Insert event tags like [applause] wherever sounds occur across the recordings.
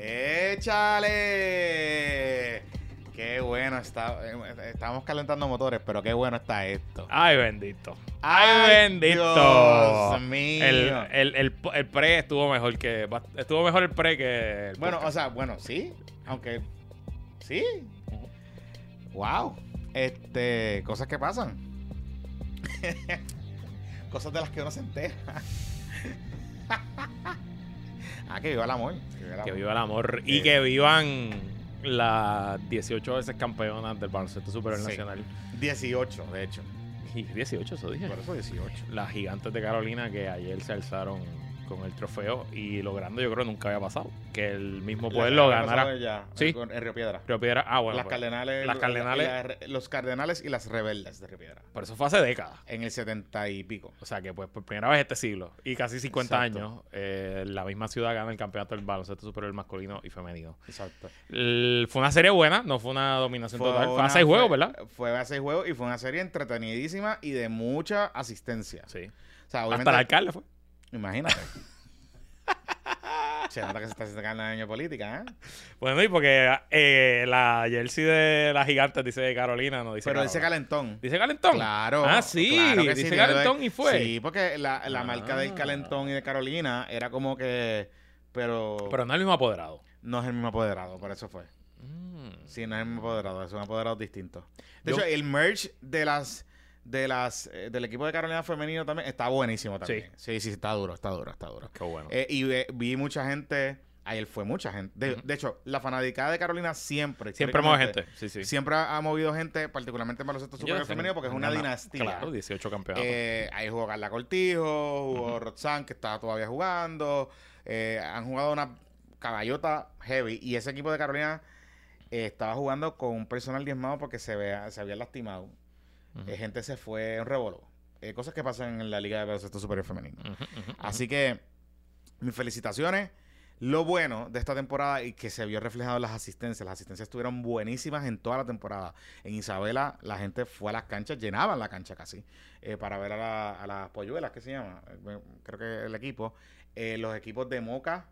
¡Échale! Qué bueno está. eh, Estamos calentando motores, pero qué bueno está esto. Ay, bendito. ¡Ay, Ay, bendito. Dios mío! El, el, el, el pre estuvo mejor que. Estuvo mejor el pre que. el Bueno, o sea, bueno, sí. Aunque. Sí. Wow. Este. Cosas que pasan. [laughs] cosas de las que uno se entera. [laughs] ah, que viva el amor. Que viva el que amor. viva el amor. Y Eh. que vivan las 18 veces campeonas del baloncesto superior nacional. 18, de hecho. Y 18, eso dije. Por eso 18. Las gigantes de Carolina que ayer se alzaron con el trofeo y logrando, yo creo que nunca había pasado. Que el mismo La- la ganara. ya, Sí. con- en Río Piedra. Río Piedra. Ah, bueno. las pues, cardenales, las Cardenales- la- los cardenales y las rebeldes de Río Piedra. por eso fue hace décadas. En el 70 y pico. O sea que pues por primera vez este siglo y casi 50 Exacto. años, eh, la misma ciudad gana el campeonato del baloncesto superior masculino y femenino. Exacto. El- fue una serie buena, no fue una dominación total. Fue a seis juegos, ¿verdad? Fue a seis juegos y fue una serie entretenidísima y de mucha asistencia. Sí. O sea, Hasta el alcalde fue. Imagínate. [laughs] Se nota que se está sacando el año de política, ¿eh? Bueno, y porque eh, la jersey de las gigantes dice Carolina, no dice Pero dice calentón. ¿Dice calentón? Claro. Ah, sí, claro que dice sí, calentón y fue. Sí, porque la, la marca del Ah. calentón y de Carolina era como que. Pero, Pero no es el mismo apoderado. no es el mismo apoderado, por eso fue. Mm. Sí, no es el mismo apoderado, es un apoderado distinto. De Yo- hecho, el merch de las de las eh, del equipo de Carolina femenino también está buenísimo también. Sí, sí, está duro, está duro, está duro. Qué bueno. Eh, y ve- vi mucha gente, ayer fue mucha gente. De, hecho, la fanaticada de Carolina siempre, Siempre mueve gente. Sí, sí. Siempre ha, ha movido gente, particularmente en baloncesto superior femenino, porque es una dinastía. Claro, 18 campeonatos. Eh, ahí jugó Carla Cortijo, jugó Ujú. Roxanne, que está todavía jugando. Eh, han jugado una caballota heavy. Y ese equipo de Carolina estaba jugando con un personal diezmado porque se, vea, se había lastimado. Eh, gente se fue en revoló. Eh, cosas que pasan en la Liga de Baloncesto Superior Femenino. Así que, mis felicitaciones. Lo bueno de esta temporada y que se vio reflejado en las asistencias. Las asistencias estuvieron buenísimas en toda la temporada. En Isabela, la gente fue a las canchas, llenaban la cancha casi, eh, para ver a, la- a las polluelas, ¿qué se llama? Creo que el equipo. Eh, los equipos de Moca,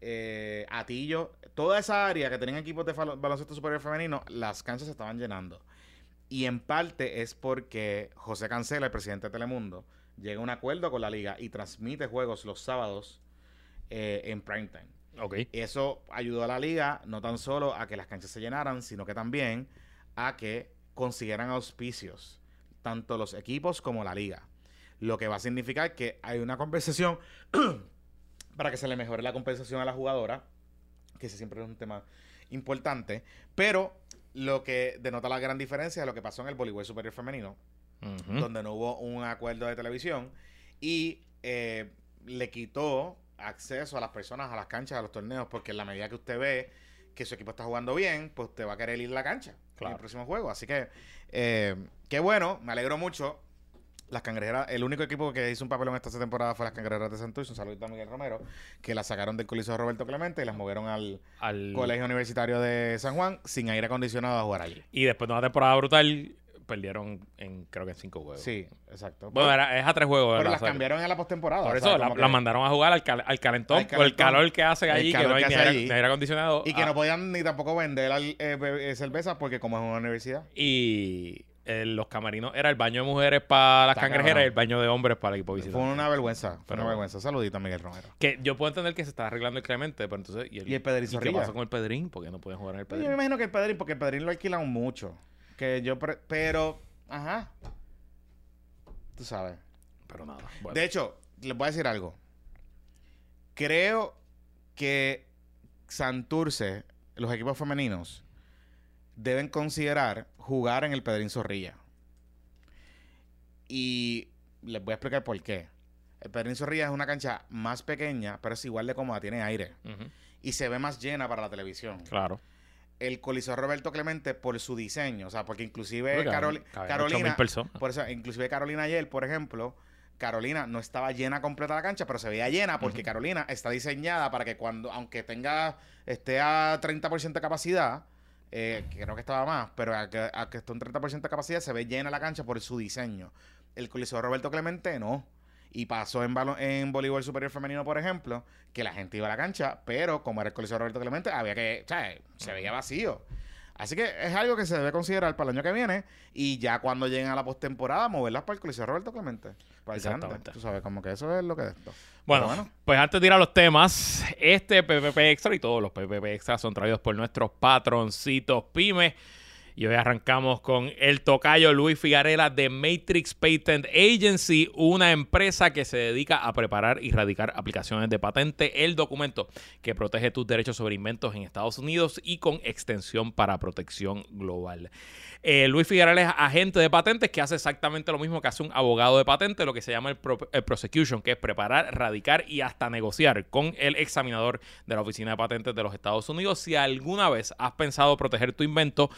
eh, Atillo, toda esa área que tenían equipos de baloncesto superior femenino, las canchas se estaban llenando. Y en parte es porque José Cancela, el presidente de Telemundo, llega a un acuerdo con la liga y transmite juegos los sábados eh, en primetime. Ok. Eso ayudó a la liga no tan solo a que las canchas se llenaran, sino que también a que consiguieran auspicios, tanto los equipos como la liga. Lo que va a significar que hay una compensación [clears throat] para que se le mejore la compensación a la jugadora, que ese siempre es un tema importante, pero lo que denota la gran diferencia es lo que pasó en el voleibol superior femenino, donde no hubo un acuerdo de televisión y eh, le quitó acceso a las personas a las canchas, a los torneos, porque en la medida que usted ve que su equipo está jugando bien, pues usted va a querer ir a la cancha en Claro. el próximo juego. Así que, eh, qué bueno, me alegro mucho. Las cangrejeras, el único equipo que hizo un papelón esta temporada fue las cangrejeras de Santurce, un saludito a Miguel Romero, que las sacaron del coliseo de Roberto Clemente y las movieron al Al- Colegio Universitario de San Juan sin aire acondicionado a jugar allí. Y después de una temporada brutal, perdieron en creo que en cinco juegos. Sí, exacto. Bueno, era, es a tres juegos. pero ¿verdad? las cambiaron en la postemporada. Por eso sea, la, como que- la mandaron a jugar al, cal- al calentón, Al por el calor que hace allí, que no hay que aire, allí. ni aire acondicionado. Y que Ah, no podían ni tampoco vender al- eh, eh, cerveza porque como es una universidad. Y eh, los camarinos era el baño de mujeres para las Está cangrejeras cabrón. y el baño de hombres para el equipo visitante. Fue una vergüenza. Fue Pero una vergüenza. Saludito a Miguel Romero. Que yo puedo entender que se está arreglando el Clemente, pero entonces. ¿Y el, Y el Pedrín ¿y qué Zorrilla. pasó con el Pedrín? Porque no pueden jugar en el Pues yo Pedrín. me imagino que el Pedrín, porque el Pedrín lo alquilan mucho. Que yo, pre- pero, ajá. Tú sabes. Pero nada. Bueno. De hecho, les voy a decir algo. Creo que Santurce, los equipos femeninos, deben considerar jugar en el Pedrín Zorrilla. Y les voy a explicar por qué. El Pedrín Zorrilla es una cancha más pequeña, pero es igual de cómoda, tiene aire. Y se ve más llena para la televisión. Claro. El Coliseo Roberto Clemente por su diseño, o sea, porque inclusive Porque Carol- caben Carolina, 8.000 personas. por eso, inclusive Carolina ayer, por ejemplo, Carolina no estaba llena completa la cancha, pero se veía llena porque. Carolina está diseñada para que cuando, aunque tenga, esté a 30% de capacidad, eh, creo que estaba más, pero a que, a que esté un 30% de capacidad, se ve llena la cancha por su diseño. El Coliseo Roberto Clemente no. Y pasó en, en voleibol superior femenino, por ejemplo, que la gente iba a la cancha, pero como era el Coliseo Roberto Clemente, había que, o sea, se veía vacío. Así que es algo que se debe considerar para el año que viene y ya cuando lleguen a la postemporada, moverlas para el Coliseo Roberto Clemente. Para el. Tú sabes, como que eso es lo que es esto. Bueno, Pero pues antes de ir a los temas, este PPP Extra y todos los PPP Extra son traídos por nuestros patroncitos pymes. Y hoy arrancamos con el tocayo Luis Figarela de Matrix Patent Agency, una empresa que se dedica a preparar y radicar aplicaciones de patente, el documento que protege tus derechos sobre inventos en Estados Unidos y con extensión para protección global. Eh, Luis Figarela es agente de patentes que hace exactamente lo mismo que hace un abogado de patente, lo que se llama el, el prosecution, que es preparar, radicar y hasta negociar con el examinador de la Oficina de Patentes de los Estados Unidos. Si alguna vez has pensado proteger tu invento,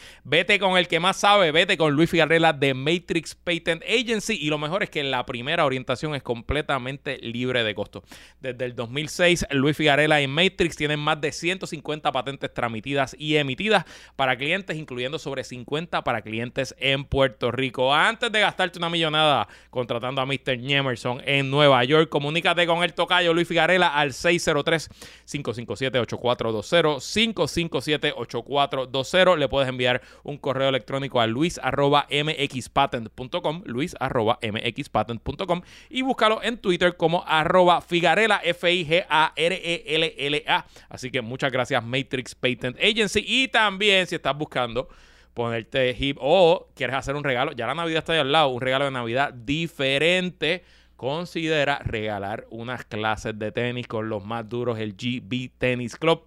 vete con el que más sabe, vete con Luis Figarela de Matrix Patent Agency y lo mejor es que la primera orientación es completamente libre de costo. Desde el 2006, Luis Figarela y Matrix tienen más de 150 patentes transmitidas y emitidas para clientes, incluyendo sobre 50 para clientes en Puerto Rico. Antes de gastarte una millonada contratando a Mr. Jemerson en Nueva York, comunícate con el tocayo Luis Figarela al 603-557-8420, 557-8420. Le puedes enviar un correo electrónico a luis.mxpatent.com, luis.mxpatent.com y búscalo en Twitter como arroba Figarela, F-I-G-A-R-E-L-L-A. Así que muchas gracias Matrix Patent Agency y también si estás buscando ponerte hip o quieres hacer un regalo, ya la Navidad está ahí al lado, un regalo de Navidad diferente. Considera regalar unas clases de tenis con los más duros, el GB Tennis Club.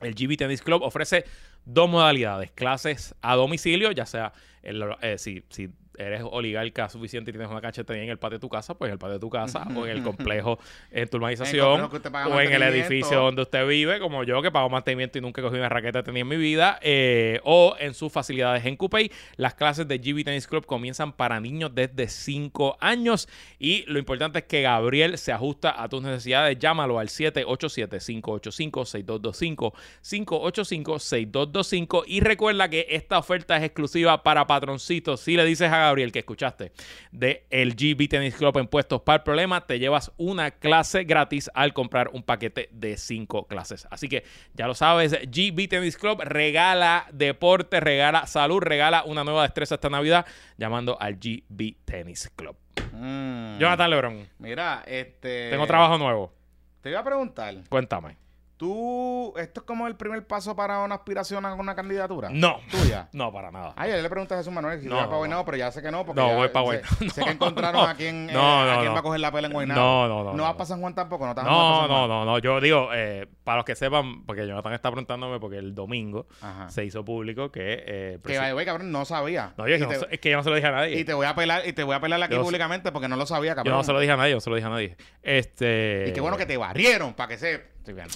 El GB Tennis Club ofrece dos modalidades, clases a domicilio, ya sea el- eh, si, si eres oligarca suficiente y tienes una tenis en el patio de tu casa, pues en el patio de tu casa o en el complejo en tu urbanización o en el edificio donde usted vive, como yo que pago mantenimiento y nunca cogí una raqueta de tenis en mi vida, eh, o en sus facilidades en Coupey. Las clases de GB Tennis Club comienzan para niños desde 5 años y lo importante es que Gabriel se ajusta a tus necesidades. Llámalo al 787-585-6225, 585-6225 y recuerda que esta oferta es exclusiva para patroncitos. Si le dices a Gabriel que escuchaste de el GB Tennis Club en puestos para el problema, te llevas una clase gratis al comprar un paquete de 5 clases. Así que ya lo sabes, GB Tennis Club regala deporte, regala salud, regala una nueva destreza esta Navidad llamando al GB Tennis Club. Mm. Jonathan Lebron, Mira, este. tengo trabajo nuevo. Te iba a preguntar. Cuéntame. ¿Tú. ¿Esto es como el primer paso para una aspiración a una candidatura? No. Tuya. [laughs] No, para nada. Ay, yo le pregunté a Jesús Manuel si No, iba para Guaynabo, pero ya sé que no. Porque No, ya voy pa' sé- Guaynabo. Sé, [laughs] No, que encontraron no. a quién, eh, a quién va a coger la pela en Guaynabo. No, no, no, No vas para San Juan tampoco, no No, para no, no, no. Yo digo, eh, para los que sepan, porque Jonathan está preguntándome, porque el domingo Ajá. se hizo público que. eh, Que güey, cabrón, no sabía. No, yo te, es que yo no se lo dije a nadie. y te voy a pelar, y te voy a pelar aquí Yo públicamente porque no lo sabía, yo cabrón. no se lo dije a nadie, yo no se lo dije a nadie. Este. Y qué bueno que te barrieron, para que se.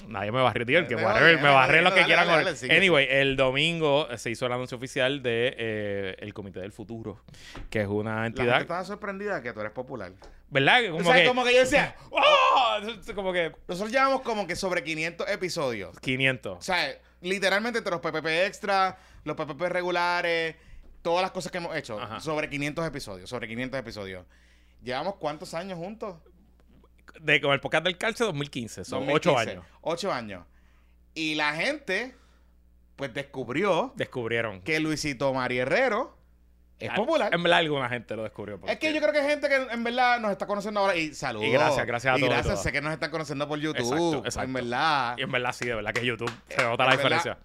Nadie me barrió, tío. El que Te barre- odio, me barré lo que quieran. dale, sigue, anyway, el domingo se hizo el anuncio oficial de eh, el Comité del Futuro, que es una La gente entidad. estaba sorprendida que tú eres popular. ¿Verdad? Que O Como sea, que. como que yo decía, [laughs] ¡Oh! Como que. nosotros llevamos como que sobre 500 episodios. 500. O sea, literalmente entre los PPP extra, los PPP regulares, todas las cosas que hemos hecho, Ajá. sobre 500 episodios, sobre 500 episodios. ¿Llevamos cuántos años juntos? De, con el podcast del Calce 2015. Son 8 2015. años. 8 años. Y la gente, pues descubrió Descubrieron. que Luisito María Herrero es Ah, popular. En verdad, alguna gente lo descubrió. Es que yo creo que hay gente que en verdad nos está conociendo ahora y saludos. Y gracias, gracias a todos y gracias, todas. sé que nos están conociendo por YouTube. Exacto, exacto. En verdad. Y en verdad, sí, de verdad que YouTube se nota la diferencia.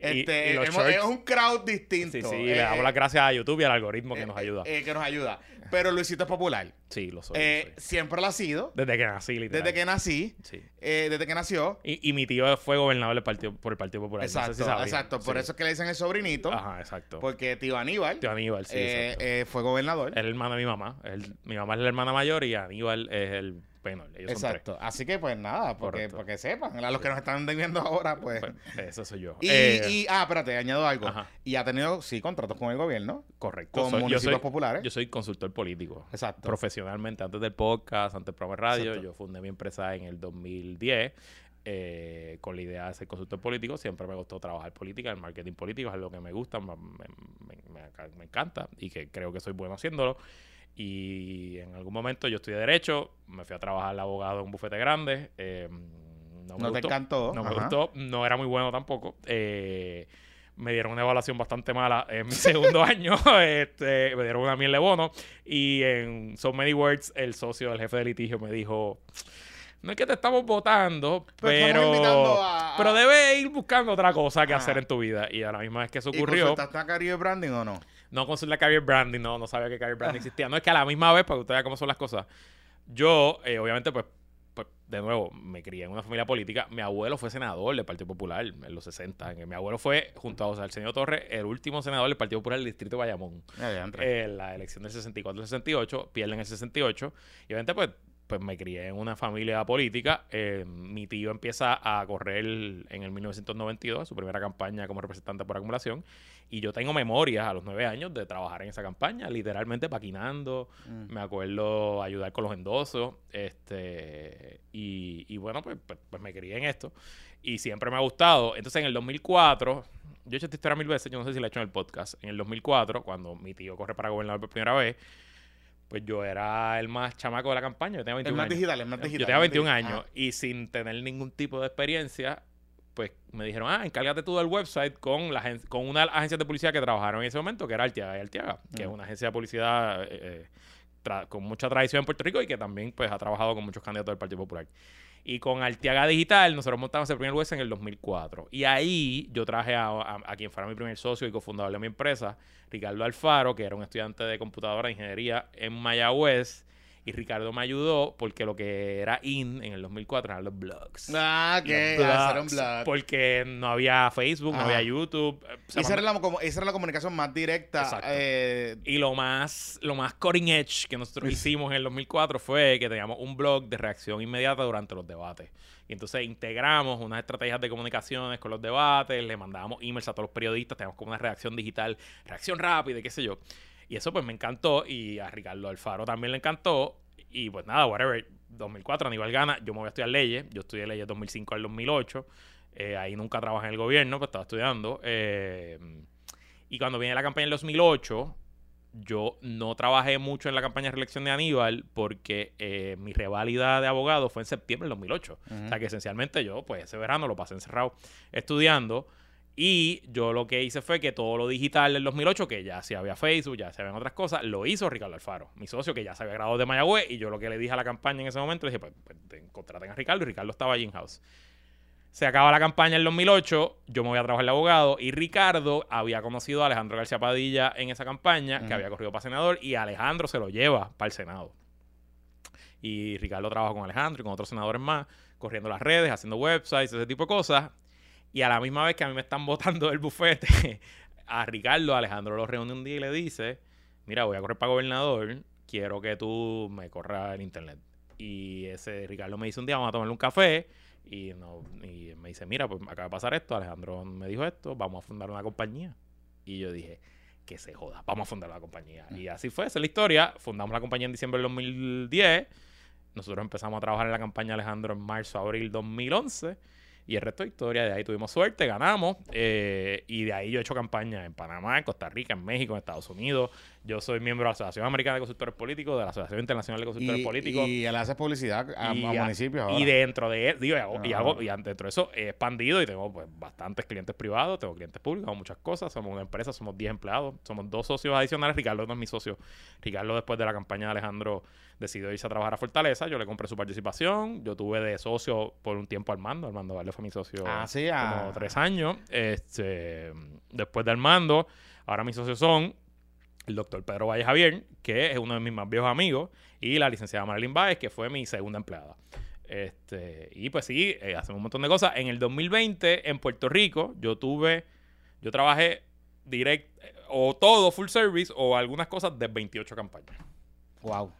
Y- Este, y los hemos- es un crowd distinto. Sí, sí, Eh, le damos eh, las gracias a YouTube y al algoritmo que eh, nos eh, ayuda. eh, que nos ayuda. Pero Luisito es popular. Sí, lo soy. lo Eh, soy. siempre lo ha sido. Desde que nací, literal. Desde que nací. Sí. eh, desde que nació. Y, y mi tío fue gobernador del partido, por el Partido Popular. Exacto, no sé si sabían. exacto. Por Sí. eso es que le dicen el sobrinito. Ajá, exacto. Porque tío Aníbal Tío Aníbal, sí, eh, exacto. fue gobernador. Es el hermano de mi mamá. El- mi mamá es la hermana mayor y Aníbal es el menor. Ellos son Exacto. Así que pues nada, porque, porque sepan. A los que nos están viendo ahora, pues. tres. Pues, eso soy yo. y, y- ah, espérate, añado algo. Ajá. Y ha tenido, sí, contratos con el gobierno. correcto. Con Soy- yo, municipios soy, populares. yo soy consultor político. Exacto. Profesionalmente, antes del podcast, antes del programa de radio, Exacto. yo fundé mi empresa en el 2010 eh, con la idea de ser consultor político. Siempre me gustó trabajar política, el marketing político es algo que me gusta, me, me- me- me- me encanta y que creo que soy bueno haciéndolo. Y en algún momento yo estudié Derecho, me fui a trabajar de abogado en un bufete grande. eh, no me No te encantó. No me ajá. gustó, no era muy bueno tampoco. eh, me dieron una evaluación bastante mala en mi [laughs] segundo año. Este, me dieron una miel de bono. Y en So Many Words, el socio del jefe de litigio me dijo: No es que te estamos votando, Pero pero, a- a- pero debes ir buscando otra cosa que Ajá. hacer en tu vida. Y a la misma vez que eso ¿Y ocurrió, consultaste a Caribe Branding o no? no consulté career branding, no, no sabía que career branding [laughs] existía. No es que a la misma vez, para que usted vea cómo son las cosas, yo, eh, obviamente, pues, pues, de nuevo, me crié en una familia política. Mi abuelo fue senador del Partido Popular en los 60. En- Mi abuelo fue, junto a José Arsenio Torres, el último senador del Partido Popular del Distrito de Bayamón. Ya, ya, entré. En la elección del 64-68, pierden el 68. Y obviamente, pues, pues me crié en una familia política. Eh, mi tío empieza a correr en el 1992, su primera campaña como representante por acumulación. Y yo tengo memorias a los nueve años de trabajar en esa campaña, literalmente paquinando. Mm. Me acuerdo ayudar con los endosos. Este, y, y bueno, pues, pues, pues me crié en esto. Y siempre me ha gustado. Entonces, en el 2004, yo he hecho esta historia mil veces, yo no sé si la he hecho en el podcast. En el 2004, cuando mi tío corre para gobernador por primera vez, pues yo era el más chamaco de la campaña. Yo tenía El 21 más años. digital, el más digital. Yo tenía el más 21 digital. años y sin tener ningún tipo de experiencia, pues me dijeron, ah, encárgate tú del website con, la, con una de las agencias de publicidad que trabajaron en ese momento, que era Artiaga y Artiaga, que es Ujú. una agencia de publicidad eh, eh, con mucha tradición en Puerto Rico y que también pues ha trabajado con muchos candidatos del Partido Popular. Y con Artiaga Digital nosotros montamos el primer website en el 2004. Y ahí yo traje a, a- a quien fuera mi primer socio y cofundador de mi empresa, Ricardo Alfaro, que era un estudiante de computadora de ingeniería en Mayagüez. Y Ricardo me ayudó porque lo que era in en el 2004 eran los blogs. Ah, que blogs, blog. porque no había Facebook, no había YouTube. eh, se Esa era, la, como- esa era la comunicación más directa. Exacto. eh, Y lo más, lo más cutting edge que nosotros hicimos en el 2004 fue que teníamos un blog de reacción inmediata durante los debates. Y entonces integramos unas estrategias de comunicaciones con los debates, le mandábamos emails a todos los periodistas, teníamos como una reacción digital, reacción rápida, qué sé yo. Y eso pues me encantó y a Ricardo Alfaro también le encantó. Y pues nada, whatever, 2004 Aníbal gana, yo me voy a estudiar leyes, yo estudié leyes 2005 al 2008, eh, ahí nunca trabajé en el gobierno, pues estaba estudiando. eh, y cuando viene la campaña del 2008, yo no trabajé mucho en la campaña de reelección de Aníbal porque eh, mi reválida de abogado fue en septiembre del 2008. O sea que esencialmente yo, pues ese verano lo pasé encerrado estudiando. Y yo lo que hice fue que todo lo digital del 2008, que ya se había Facebook, ya se habían otras cosas, lo hizo Ricardo Alfaro, mi socio, que ya se había graduado de Mayagüez. Y yo lo que le dije a la campaña en ese momento, le dije, pues, pues te- contraten a Ricardo. Y Ricardo estaba allí in house. Se acaba la campaña en 2008, yo me voy a trabajar de abogado y Ricardo había conocido a Alejandro García Padilla en esa campaña, que había corrido para senador, y Alejandro se lo lleva para el Senado. Y Ricardo trabaja con Alejandro y con otros senadores más, corriendo las redes, haciendo websites, ese tipo de cosas. Y a la misma vez que a mí me están [laughs] votando del bufete, a Ricardo, Alejandro lo reúne un día y le dice, mira, voy a correr para gobernador, quiero que tú me corras el internet. Y ese Ricardo me dice un día, vamos a tomarle un café. Y, no, y me dice, mira, pues me acaba de pasar esto, Alejandro me dijo esto, vamos a fundar una compañía. Y yo dije, que se joda, vamos a fundar la compañía. Y así fue, esa es la historia. Fundamos la compañía en diciembre del 2010. Nosotros empezamos a trabajar en la campaña Alejandro en marzo, abril 2011. Y el resto de historia, de ahí tuvimos suerte, ganamos. eh, y de ahí yo he hecho campaña en Panamá, en Costa Rica, en México, en Estados Unidos. Yo soy miembro de la Asociación Americana de Consultores Políticos, de la Asociación Internacional de Consultores y, Políticos. y él hace publicidad a, Y a a- municipios. Y ahora. dentro de él, digo, y, hago, y, hago- y an- dentro de eso he expandido y tengo pues bastantes clientes privados, tengo clientes públicos, hago muchas cosas, somos una empresa, somos 10 empleados, somos dos socios adicionales, Ricardo no es mi socio, Ricardo después de la campaña de Alejandro decidió irse a trabajar a Fortaleza, yo le compré su participación, yo tuve de socio por un tiempo Armando, Armando Valdés fue mi socio Ah, sí, ah. como tres años, este, después de Armando, ahora mis socios son el doctor Pedro Valle Javier, que es uno de mis más viejos amigos, y la licenciada Marilyn Báez, que fue mi segunda empleada. Este, y pues sí, eh, hacemos un montón de cosas. En el 2020, en Puerto Rico, yo tuve, yo trabajé direct, eh, o todo full service, o algunas cosas de 28 campañas. Wow.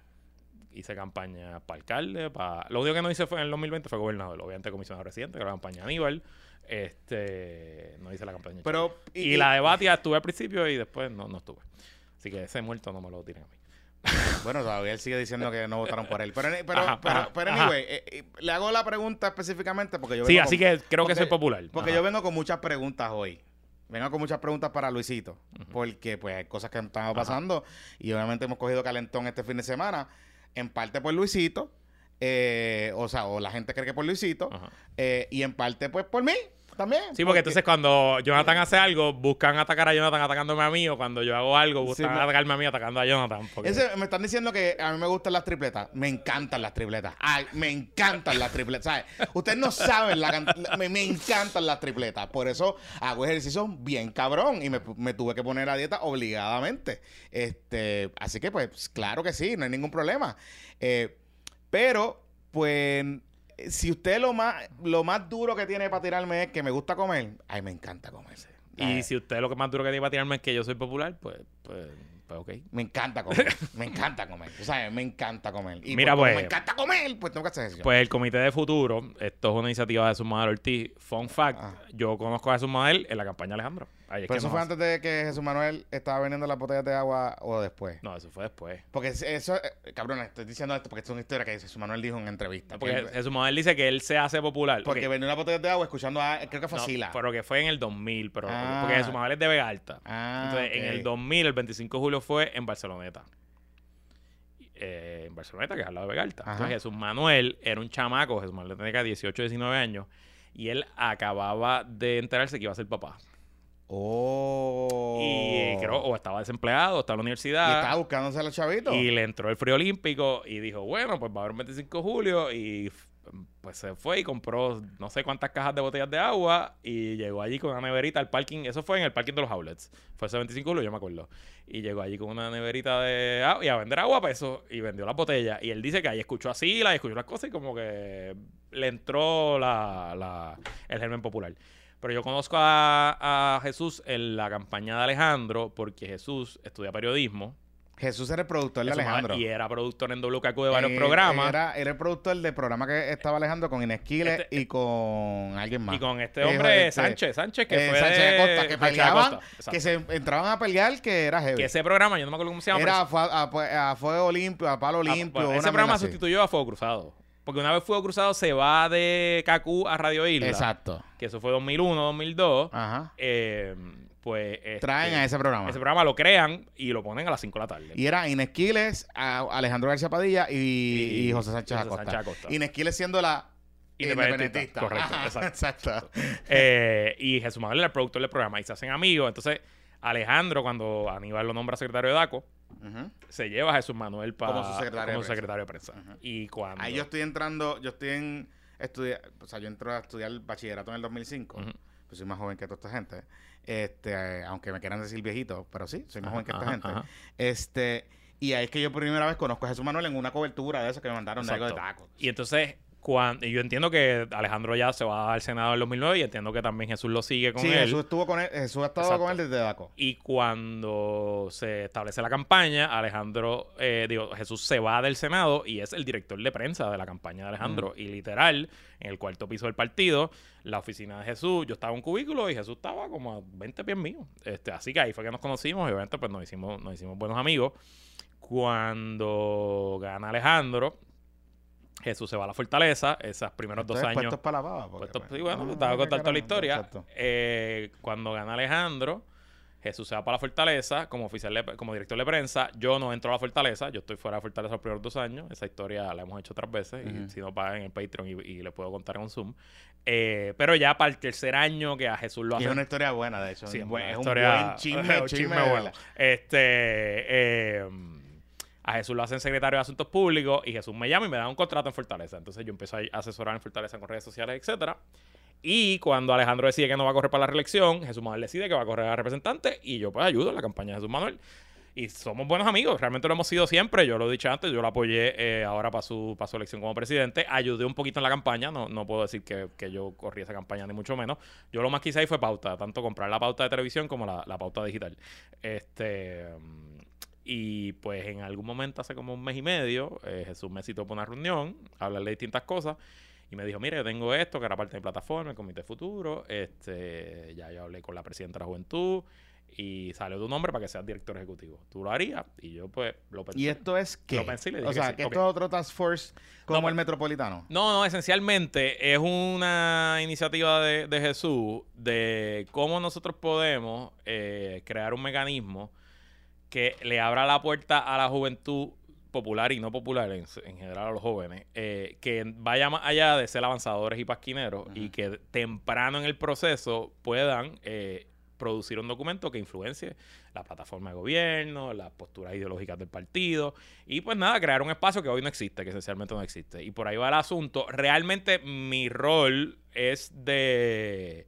Hice campaña para alcalde, para... Lo único que no hice fue en el 2020 fue gobernador, obviamente comisionado residente, que era la campaña Aníbal. Este, no hice la campaña. Pero, Y, la de Batia estuve al principio y después no, no estuve. Así que ese muerto no me lo tiren a mí. Bueno, todavía él sigue diciendo que no votaron por él. Pero, pero, Ajá, pero, ajá, pero anyway, eh, eh, le hago la pregunta específicamente porque yo Sí, así con- que creo que soy popular. Porque Ajá. yo vengo con muchas preguntas hoy. vengo con muchas preguntas para Luisito, porque pues hay cosas que estado pasando y obviamente hemos cogido calentón este fin de semana, en parte por Luisito, eh, o sea, o la gente cree que por Luisito, y en parte pues por mí también. Sí, porque entonces cuando Jonathan hace algo, buscan atacar a Jonathan atacándome a mí, o cuando yo hago algo, buscan me- atacarme a mí atacando a Jonathan. porque- Ese- me están diciendo que a mí me gustan las tripletas. Me encantan las tripletas. Ay, me encantan las tripletas. ¿sabes? Ustedes no saben la. Me, me encantan las tripletas. Por eso hago ejercicio bien cabrón. Y me, me tuve que poner a dieta obligadamente. Este, así que, pues, claro que sí, no hay ningún problema. Eh, pero, pues, si usted lo más, lo más duro que tiene para tirarme es que me gusta comer, ay, me encanta comer. Y si usted lo que más duro que tiene para tirarme es que yo soy popular, pues, pues, pues ok. Me encanta comer. [laughs] me encanta comer. O sea, me encanta comer. Y Mira, pues, pues- me encanta comer, pues tengo que hacer ejercicio. Pues el Comité de Futuro, esto es una iniciativa de Jesús Manuel Ortiz. Fun fact, yo conozco a Jesús Manuel en la campaña Alejandro. Pero eso fue antes de que Jesús Manuel estaba vendiendo las botellas de agua o después. No, eso fue después. Porque eso, eh, cabrón, estoy diciendo esto porque es una historia que Jesús Manuel dijo en entrevista. Porque Que- Jesús Manuel dice que él se hace popular. porque Ok. vendió unas botellas de agua escuchando a, creo que fue No, Sila. pero que fue en el 2000, pero Ah. porque Jesús Manuel es de Vega Alta. Ah, Entonces, en el 2000, el 25 de julio fue en Barceloneta. Eh, en Barceloneta, que es al lado de Vega Alta. Ajá. Entonces, Jesús Manuel era un chamaco, Jesús Manuel tenía 18, 19 años, y él acababa de enterarse que iba a ser papá. Oh. Y eh, creo, o estaba desempleado, o estaba en la Y universidad. estaba buscándose a los chavitos. Y le entró el frío olímpico y dijo, bueno, pues va a haber un 25 de julio y pues se fue y compró no sé cuántas cajas de botellas de agua y llegó allí con una neverita al parking, eso fue en el parking de los outlets, fue ese 25 de julio, yo me acuerdo. Y llegó allí con una neverita de agua y a vender agua para eso y vendió las botellas. Y él dice que ahí escuchó así, la escuchó las cosas y como que le entró la, la- el germen popular. Pero yo conozco a, a Jesús en la campaña de Alejandro porque Jesús estudia periodismo. Jesús era el productor de Jesús Alejandro. Y era productor en WKQ de varios Eh, programas. Era, era el productor del programa que estaba Alejandro con Inés Quiles Este- y con alguien más. Y con este hombre, este, Sánchez, Sánchez, que eh, fue Sánchez de- Acosta, que peleaban, que se entraban a pelear, que era heavy. Que ese programa, yo no me acuerdo cómo se llama. Era pero- a, a- a Fuego Limpio, a Palo ah, Limpio. bueno, una ese programa así. sustituyó a Fuego Cruzado. Porque una vez Fuego Cruzado se va de KQ a Radio Isla. Exacto. Que eso fue 2001, 2002. Ajá. eh, pues. este, Traen a ese programa. Ese programa lo crean y lo ponen a las 5 de la tarde. Y era Inés Quiles, a- Alejandro García Padilla y, Y- y José Sánchez José Acosta. Sánchez Acosta. Inés Quiles siendo la Independentista, independentista. correcto, Ajá, [laughs] exacto. exacto. Eh, y Jesús Manuel era el productor del programa y se hacen amigos. Entonces, Alejandro, cuando Aníbal lo nombra secretario de DACO, Se lleva a Jesús Manuel para Como su secretario de como prensa. de prensa. Y cuando Ahí yo estoy entrando, yo estoy en estudiar, o sea, yo entro a estudiar bachillerato en el 2005. Ujú. Pues soy más joven que toda esta gente. Este, eh, aunque me quieran decir viejito, pero sí, soy más Ajá, joven que esta ajá, gente. ajá. Este, y ahí es que yo por primera vez conozco a Jesús Manuel en una cobertura de eso que me mandaron de algo de tacos. Y entonces, cuando, y yo entiendo que Alejandro ya se va al Senado en el 2009 y entiendo que también Jesús lo sigue con Sí, él. Jesús estuvo con él, Jesús ha estado Exacto. con él desde Daco. Y cuando se establece la campaña, Alejandro, eh, digo, Jesús se va del Senado y es el director de prensa de la campaña de Alejandro. Y literal, en el cuarto piso del partido, la oficina de Jesús, yo estaba en un cubículo y Jesús estaba como a 20 pies mío. Este, así que ahí fue que nos conocimos y obviamente pues nos hicimos, nos hicimos buenos amigos. Cuando gana Alejandro, Jesús se va a la fortaleza, esos primeros dos años. puestos para la baba. porque, pues, sí, bueno, ah, te voy a contar toda la historia. Eh, cuando gana Alejandro, Jesús se va para la fortaleza como oficial de- como director de prensa. Yo no entro a la fortaleza, yo estoy fuera de la fortaleza los primeros dos años. Esa historia la hemos hecho otras veces. Y si no pagan en el Patreon y, y le puedo contar en un Zoom. Eh, pero ya para el tercer año que a Jesús lo Y hace. es una historia buena, de hecho. Sí, es historia- [laughs] un buen chisme, chisme, bueno. bueno. Este, eh, a Jesús lo hacen secretario de Asuntos Públicos y Jesús me llama y me da un contrato en Fortaleza. Entonces yo empiezo a asesorar en Fortaleza con redes sociales, etcétera. Y cuando Alejandro decide que no va a correr para la reelección, Jesús Manuel decide que va a correr a representante y yo pues ayudo en la campaña de Jesús Manuel. Y somos buenos amigos, realmente lo hemos sido siempre. Yo lo he dicho antes, yo lo apoyé eh, ahora para su, para su elección como presidente. Ayudé un poquito en la campaña, no, no puedo decir que, que yo corrí esa campaña, ni mucho menos. Yo lo más que hice ahí fue pauta, tanto comprar la pauta de televisión como la, la pauta digital. Este. Y pues en algún momento, hace como un mes y medio, eh, Jesús me citó para una reunión, a hablar de distintas cosas. Y me dijo, mire, yo tengo esto, que era parte de mi plataforma, el Comité Futuro. Este, ya yo hablé con la presidenta de la Juventud. y salió tu nombre para que seas director ejecutivo. Tú lo harías y yo pues lo pensé. ¿Y esto es qué? Lo pensé y le dije o sea, que sí. que Ok. esto es otro task force como No, el metropolitano. No, no, esencialmente es una iniciativa de, de Jesús de cómo nosotros podemos eh, crear un mecanismo que le abra la puerta a la juventud popular y no popular, en, en general a los jóvenes, eh, que vaya más allá de ser avanzadores y pasquineros y que temprano en el proceso puedan eh, producir un documento que influencie la plataforma de gobierno, las posturas ideológicas del partido y pues nada, crear un espacio que hoy no existe, que esencialmente no existe. Y por ahí va el asunto. Realmente mi rol es de,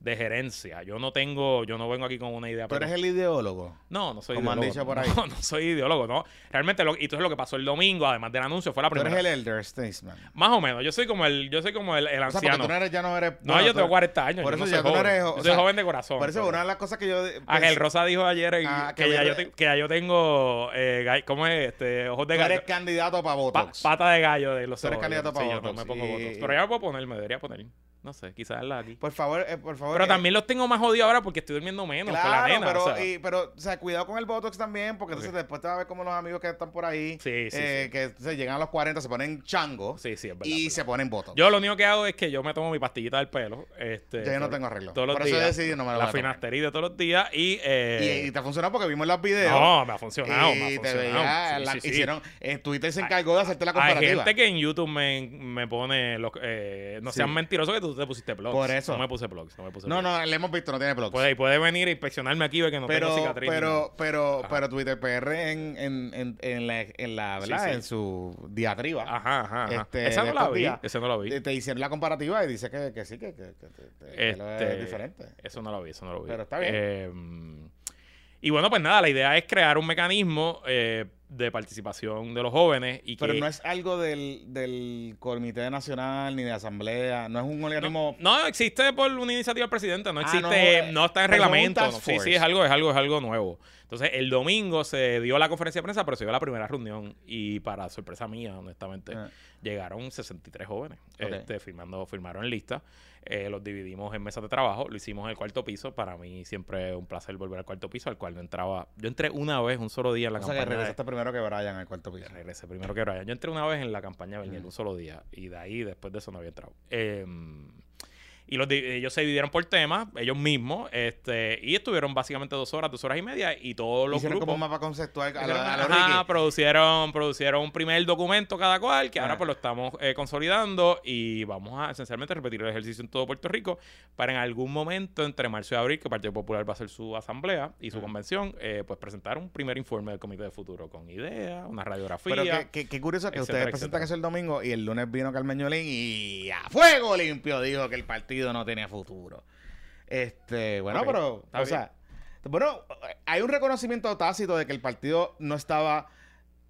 de gerencia. Yo no tengo, yo no vengo aquí con una idea. Tú eres el ideólogo. no, no soy Como han dicho por [laughs] ahí. No, no soy ideólogo, no. Realmente, lo, y entonces lo que pasó el domingo, además del anuncio, fue la Tú eres primera. el elder statesman. Más o menos, yo soy como el, yo soy como el, el O sea, porque anciano. tú no eres, ya no eres... no, bueno, yo tengo eres- 40 años. Por yo eso ya tú no joven. eres- Yo o soy sea, joven de corazón. Por eso pero- una de las cosas que yo... pues, Ángel Rosa dijo ayer Ah, que, que ya yo te- que ya yo tengo, eh, ¿cómo es? Este, ojos de tú gallo. eres candidato para Pa- Botox. pata de gallo de los Tú eres ojos. candidato Yo- para sí, yo no me pongo y- Botox. Pero ya me puedo poner, me debería poner. No sé, quizás la aquí. Por favor, eh, por favor. Pero eh, también los tengo más jodidos ahora porque estoy durmiendo menos con la Claro, nena. pero, o sea. y- pero, o sea, cuidado con el Botox también, porque entonces después te vas a ver como los amigos que están por ahí, Sí, sí, eh, sí. que se llegan a los 40, se ponen chango Sí, sí, es verdad. y se ponen Botox. Yo lo único que hago es que yo me tomo mi pastillita del pelo. Este, Ya yo no tengo arreglo. Todos los Por eso días. decidí no me lo La finasterida todos los días y... eh, y, y te ha funcionado porque vimos los videos. no, me ha funcionado, me ha y te funcionado. veía, Sí, la- hicieron, en Twitter se encargó de hacerte la Hay comparativa. gente que en YouTube me, me pone... Los, no sean mentirosos que tú te pusiste blogs. Por eso. No me puse blogs, no me puse No, blogs. no, le hemos visto, no tiene blogs. Puede, puede venir a inspeccionarme aquí ve que no pero, tengo cicatriz. pero, pero, Ajá. pero Twitter PR en, en, en, en la, en la, ¿verdad? sí. En su diatriba. Ajá, ajá, ajá. Este, esa no la vi, días, esa no la vi. Te, hicieron la comparativa y dice que, que sí, que, que, lo Este, es diferente. Eso no lo vi, eso no lo vi. Pero está bien. Eh, y bueno, pues nada, la idea es crear un mecanismo eh, de participación de los jóvenes y que... Pero no es algo del, del Comité Nacional ni de Asamblea, no es un organismo... No, existe por una iniciativa del presidente, no Ah, existe, no, no, eh, está en reglamento. no, sí, sí, es algo, es algo, es algo nuevo. Entonces, el domingo se dio la conferencia de prensa, pero se dio la primera reunión y para sorpresa mía, honestamente, Ah. llegaron 63 jóvenes Ok. este, firmando, firmaron en lista. Eh, los dividimos en mesas de trabajo, lo hicimos en el cuarto piso. Para mí siempre es un placer volver al cuarto piso, al cual no entraba. Yo entré una vez, un solo día en la o sea que campaña. de- regresaste primero que Brian al cuarto piso. Regresé primero que Brian. Yo entré una vez en la campaña Bernier, Mm. un solo día. Y de ahí, después de eso, no había entrado. Eh, y los, ellos se dividieron por temas, ellos mismos. este Y estuvieron básicamente dos horas, dos horas y media. Y todos los Hicieron como grupos... un mapa conceptual a, hicieron- a ajá, producieron, producieron un primer documento cada cual, que ahora Ah. pues lo estamos eh, consolidando y vamos a esencialmente repetir el ejercicio en todo Puerto Rico para en algún momento entre marzo y abril, que el Partido Popular va a hacer su asamblea y su Ah. convención, eh, pues presentar un primer informe del Comité de Futuro con ideas, una radiografía. Pero qué, qué- curioso que etcétera, ustedes presentan etcétera. eso el domingo y el lunes vino Carmeñolín y a fuego limpio dijo que el partido no tenía futuro. Este, bueno, Ok, pero, o sea, bueno, hay un reconocimiento tácito de que el partido no estaba,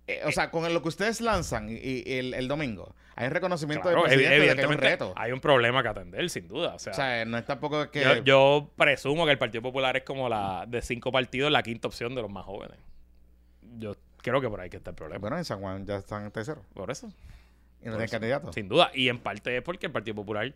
eh, o sea, con lo que ustedes lanzan y, y el, el domingo, hay un reconocimiento Claro, del presidente evi- de que es un evidentemente reto. hay un problema que atender, sin duda. O sea, O sea, no es tampoco que... yo, yo presumo que el Partido Popular es como la de cinco partidos la quinta opción de los más jóvenes. Yo creo que por ahí que está el problema. Bueno, en San Juan ya están en tercero por eso. y no tienen candidato. Sin duda. Y en parte es porque el Partido Popular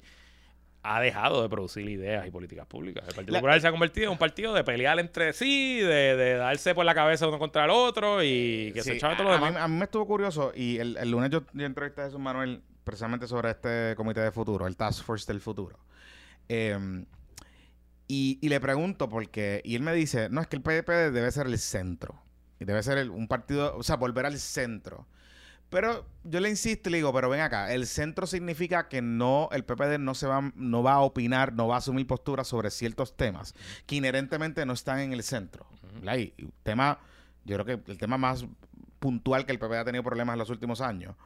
ha dejado de producir ideas y políticas públicas. El Partido La- Popular se ha convertido en un partido de pelear entre sí, de, de darse por la cabeza uno contra el otro y que se echaba todo a- lo a mí- demás. A mí, me estuvo curioso y el, el lunes yo, yo entrevisté a Jesús Manuel precisamente sobre este comité de futuro, el Task Force del futuro. Eh, y, y le pregunto porque, y él me dice, no, es que el PDP debe ser el centro. Y debe ser el- un partido, o sea, volver al centro. Pero yo le insisto y le digo, pero ven acá, el centro significa que no, el PPD no se va, no va a opinar, no va a asumir posturas sobre ciertos temas que inherentemente no están en el centro. Y, tema, yo creo que el tema más puntual que el PPD ha tenido problemas en los últimos años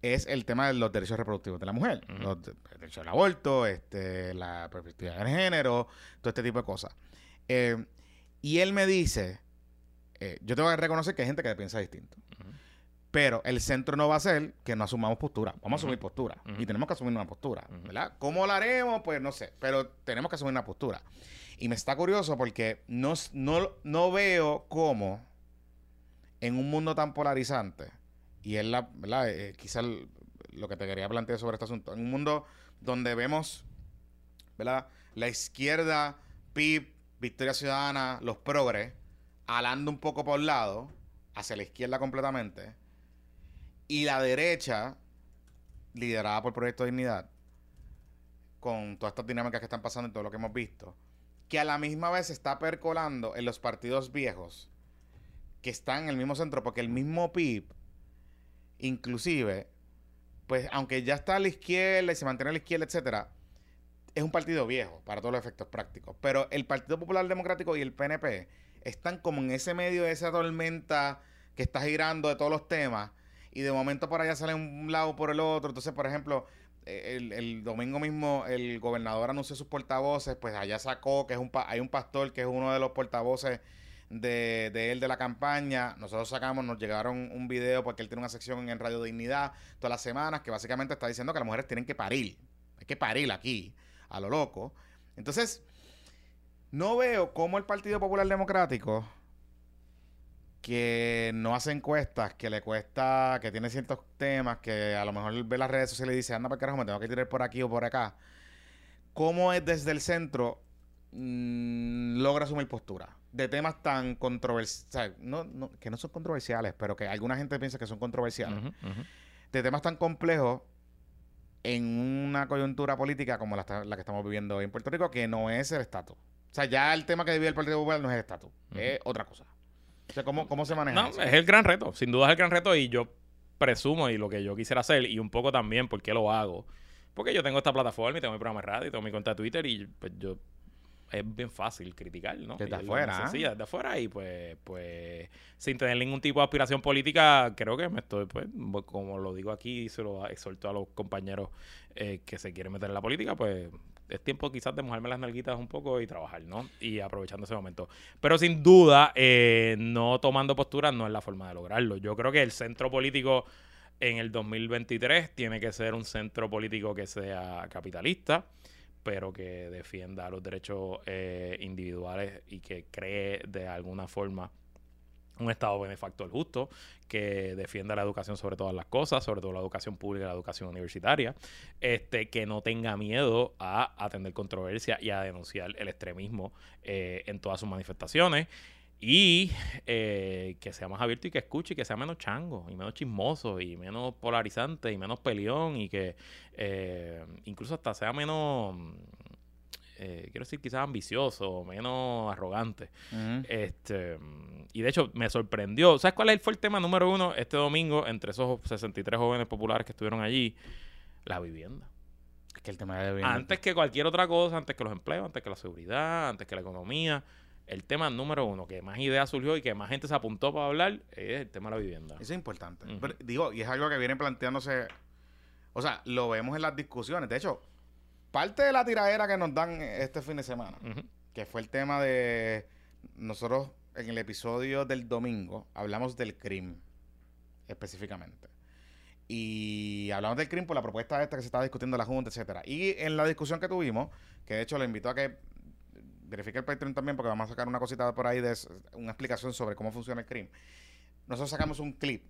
es el tema de los derechos reproductivos de la mujer, Ujú. los de- el derecho al aborto, este, la perspectiva de género, todo este tipo de cosas. Eh, y él me dice, eh, yo tengo que reconocer que hay gente que piensa distinto. Pero el centro no va a ser que no asumamos postura. Vamos a asumir postura. Y tenemos que asumir una postura. ¿Verdad? ¿Cómo la haremos? Pues no sé. Pero tenemos que asumir una postura. Y me está curioso porque no, no, no veo cómo en un mundo tan polarizante, y es la, ¿verdad? Eh, quizá el- lo que te quería plantear sobre este asunto, en un mundo donde vemos, ¿verdad? La izquierda, PIB, Victoria Ciudadana, los progres, alando un poco por un lado, hacia la izquierda completamente, y la derecha, liderada por Proyecto Dignidad, con todas estas dinámicas que están pasando y todo lo que hemos visto, que a la misma vez está percolando en los partidos viejos, que están en el mismo centro, porque el mismo PIB, inclusive, pues aunque ya está a la izquierda y se mantiene a la izquierda, etcétera, es un partido viejo para todos los efectos prácticos. Pero el Partido Popular Democrático y el PNP están como en ese medio de esa tormenta que está girando de todos los temas y de momento por allá sale un lado por el otro. Entonces, por ejemplo, eh, el, el domingo mismo el gobernador anunció sus portavoces, pues allá sacó que es un hay un pastor que es uno de los portavoces de, de, él de la campaña. Nosotros sacamos, nos llegaron un video porque él tiene una sección en Radio Dignidad todas las semanas que básicamente está diciendo que las mujeres tienen que parir. Hay que parir aquí, a lo loco. Entonces, no veo cómo el Partido Popular Democrático, que no hace encuestas, que le cuesta, que tiene ciertos temas, que a lo mejor ve las redes sociales y dice, anda para carajo, me tengo que tirar por aquí o por acá. ¿Cómo es desde el centro mmm, logra asumir postura? de temas tan controversiales, no, no, que no son controversiales, pero que alguna gente piensa que son controversiales, de temas tan complejos en una coyuntura política como la, que estamos viviendo hoy en Puerto Rico, que no es el estatus. O sea, ya el tema que vive el Partido Popular no es el estatus, es otra cosa. O sea, ¿cómo, cómo se maneja No, eso? es el gran reto. Sin duda es el gran reto y yo presumo y lo que yo quisiera hacer y un poco también por qué lo hago. Porque yo tengo esta plataforma y tengo mi programa de radio y tengo mi cuenta de Twitter y pues yo es bien fácil criticar, ¿no? Desde afuera, ¿ah? sencillo, desde afuera y pues pues sin tener ningún tipo de aspiración política, creo que me estoy pues como lo digo aquí y se lo exhorto a los compañeros eh, que se quieren meter en la política, pues es tiempo quizás de mojarme las nalguitas un poco y trabajar, ¿no? Y aprovechando ese momento. Pero sin duda, eh, no tomando posturas no es la forma de lograrlo. Yo creo que el centro político en el 2023 tiene que ser un centro político que sea capitalista, pero que defienda los derechos eh, individuales y que cree de alguna forma un Estado benefactor justo, que defienda la educación sobre todas las cosas, sobre todo la educación pública y la educación universitaria, este, que no tenga miedo a atender controversia y a denunciar el extremismo eh, en todas sus manifestaciones. Y eh, que sea más abierto y que escuche y que sea menos chango y menos chismoso y menos polarizante y menos peleón y que eh, incluso hasta sea menos, eh, quiero decir, quizás ambicioso, menos arrogante. Este, y de hecho me sorprendió. ¿Sabes cuál fue el tema número uno este domingo entre esos 63 jóvenes populares que estuvieron allí? La vivienda. Es que el tema de vivienda- Antes que cualquier otra cosa, antes que los empleos, antes que la seguridad, antes que la economía. El tema número uno, que más ideas surgió y que más gente se apuntó para hablar, es el tema de la vivienda. Eso es importante. Pero, digo, y es algo que viene planteándose. O sea, lo vemos en las discusiones. De hecho, parte de la tiradera que nos dan este fin de semana, que fue el tema de. Nosotros en el episodio del domingo hablamos del crimen, específicamente. Y hablamos del crimen por la propuesta esta que se estaba discutiendo en la Junta, etcétera. Y en la discusión que tuvimos, que de hecho le invito a que verifique el Patreon también, porque vamos a sacar una cosita por ahí de una explicación sobre cómo funciona el crimen. Nosotros sacamos un clip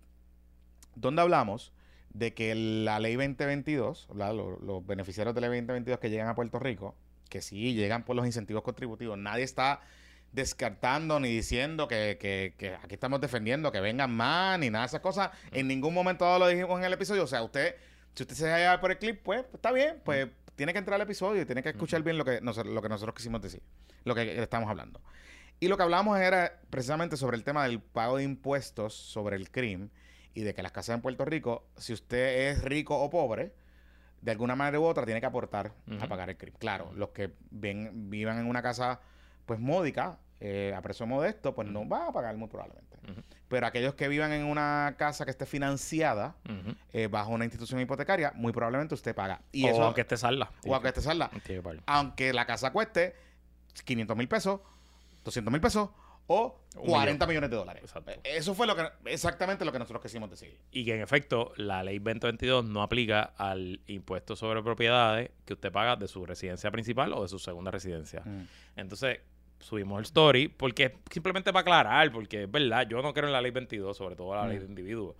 donde hablamos de que la ley 2022, ¿verdad? Los, los beneficiarios de la ley 2022 que llegan a Puerto Rico, que sí llegan por los incentivos contributivos, nadie está descartando ni diciendo que, que- que aquí estamos defendiendo que vengan más ni nada de esas cosas. En ningún momento lo dijimos en el episodio. O sea, usted, si usted se deja por el clip, pues está bien, pues tiene que entrar al episodio y tiene que escuchar bien lo que, nos- lo que nosotros quisimos decir, lo que estamos hablando. Y lo que hablamos era precisamente sobre el tema del pago de impuestos sobre el crimen y de que las casas en Puerto Rico, si usted es rico o pobre, de alguna manera u otra tiene que aportar a pagar el crimen. Claro, los que ven, vivan en una casa pues módica, eh, a precio modesto, pues no van a pagar muy probablemente. Pero aquellos que vivan en una casa que esté financiada eh, bajo una institución hipotecaria, muy probablemente usted paga. Y o eso, aunque esté salda. o aunque esté salda. Aunque la casa cueste 500 mil pesos, 200 mil pesos o Un 40 millones de dólares. Exacto. Eso fue lo que exactamente lo que nosotros quisimos decir. Y que en efecto la ley 2022 no aplica al impuesto sobre propiedades que usted paga de su residencia principal o de su segunda residencia. Mm. Entonces subimos el story porque simplemente para aclarar, porque es verdad, yo no creo en la ley 22, sobre todo la ley de Mm. individuos.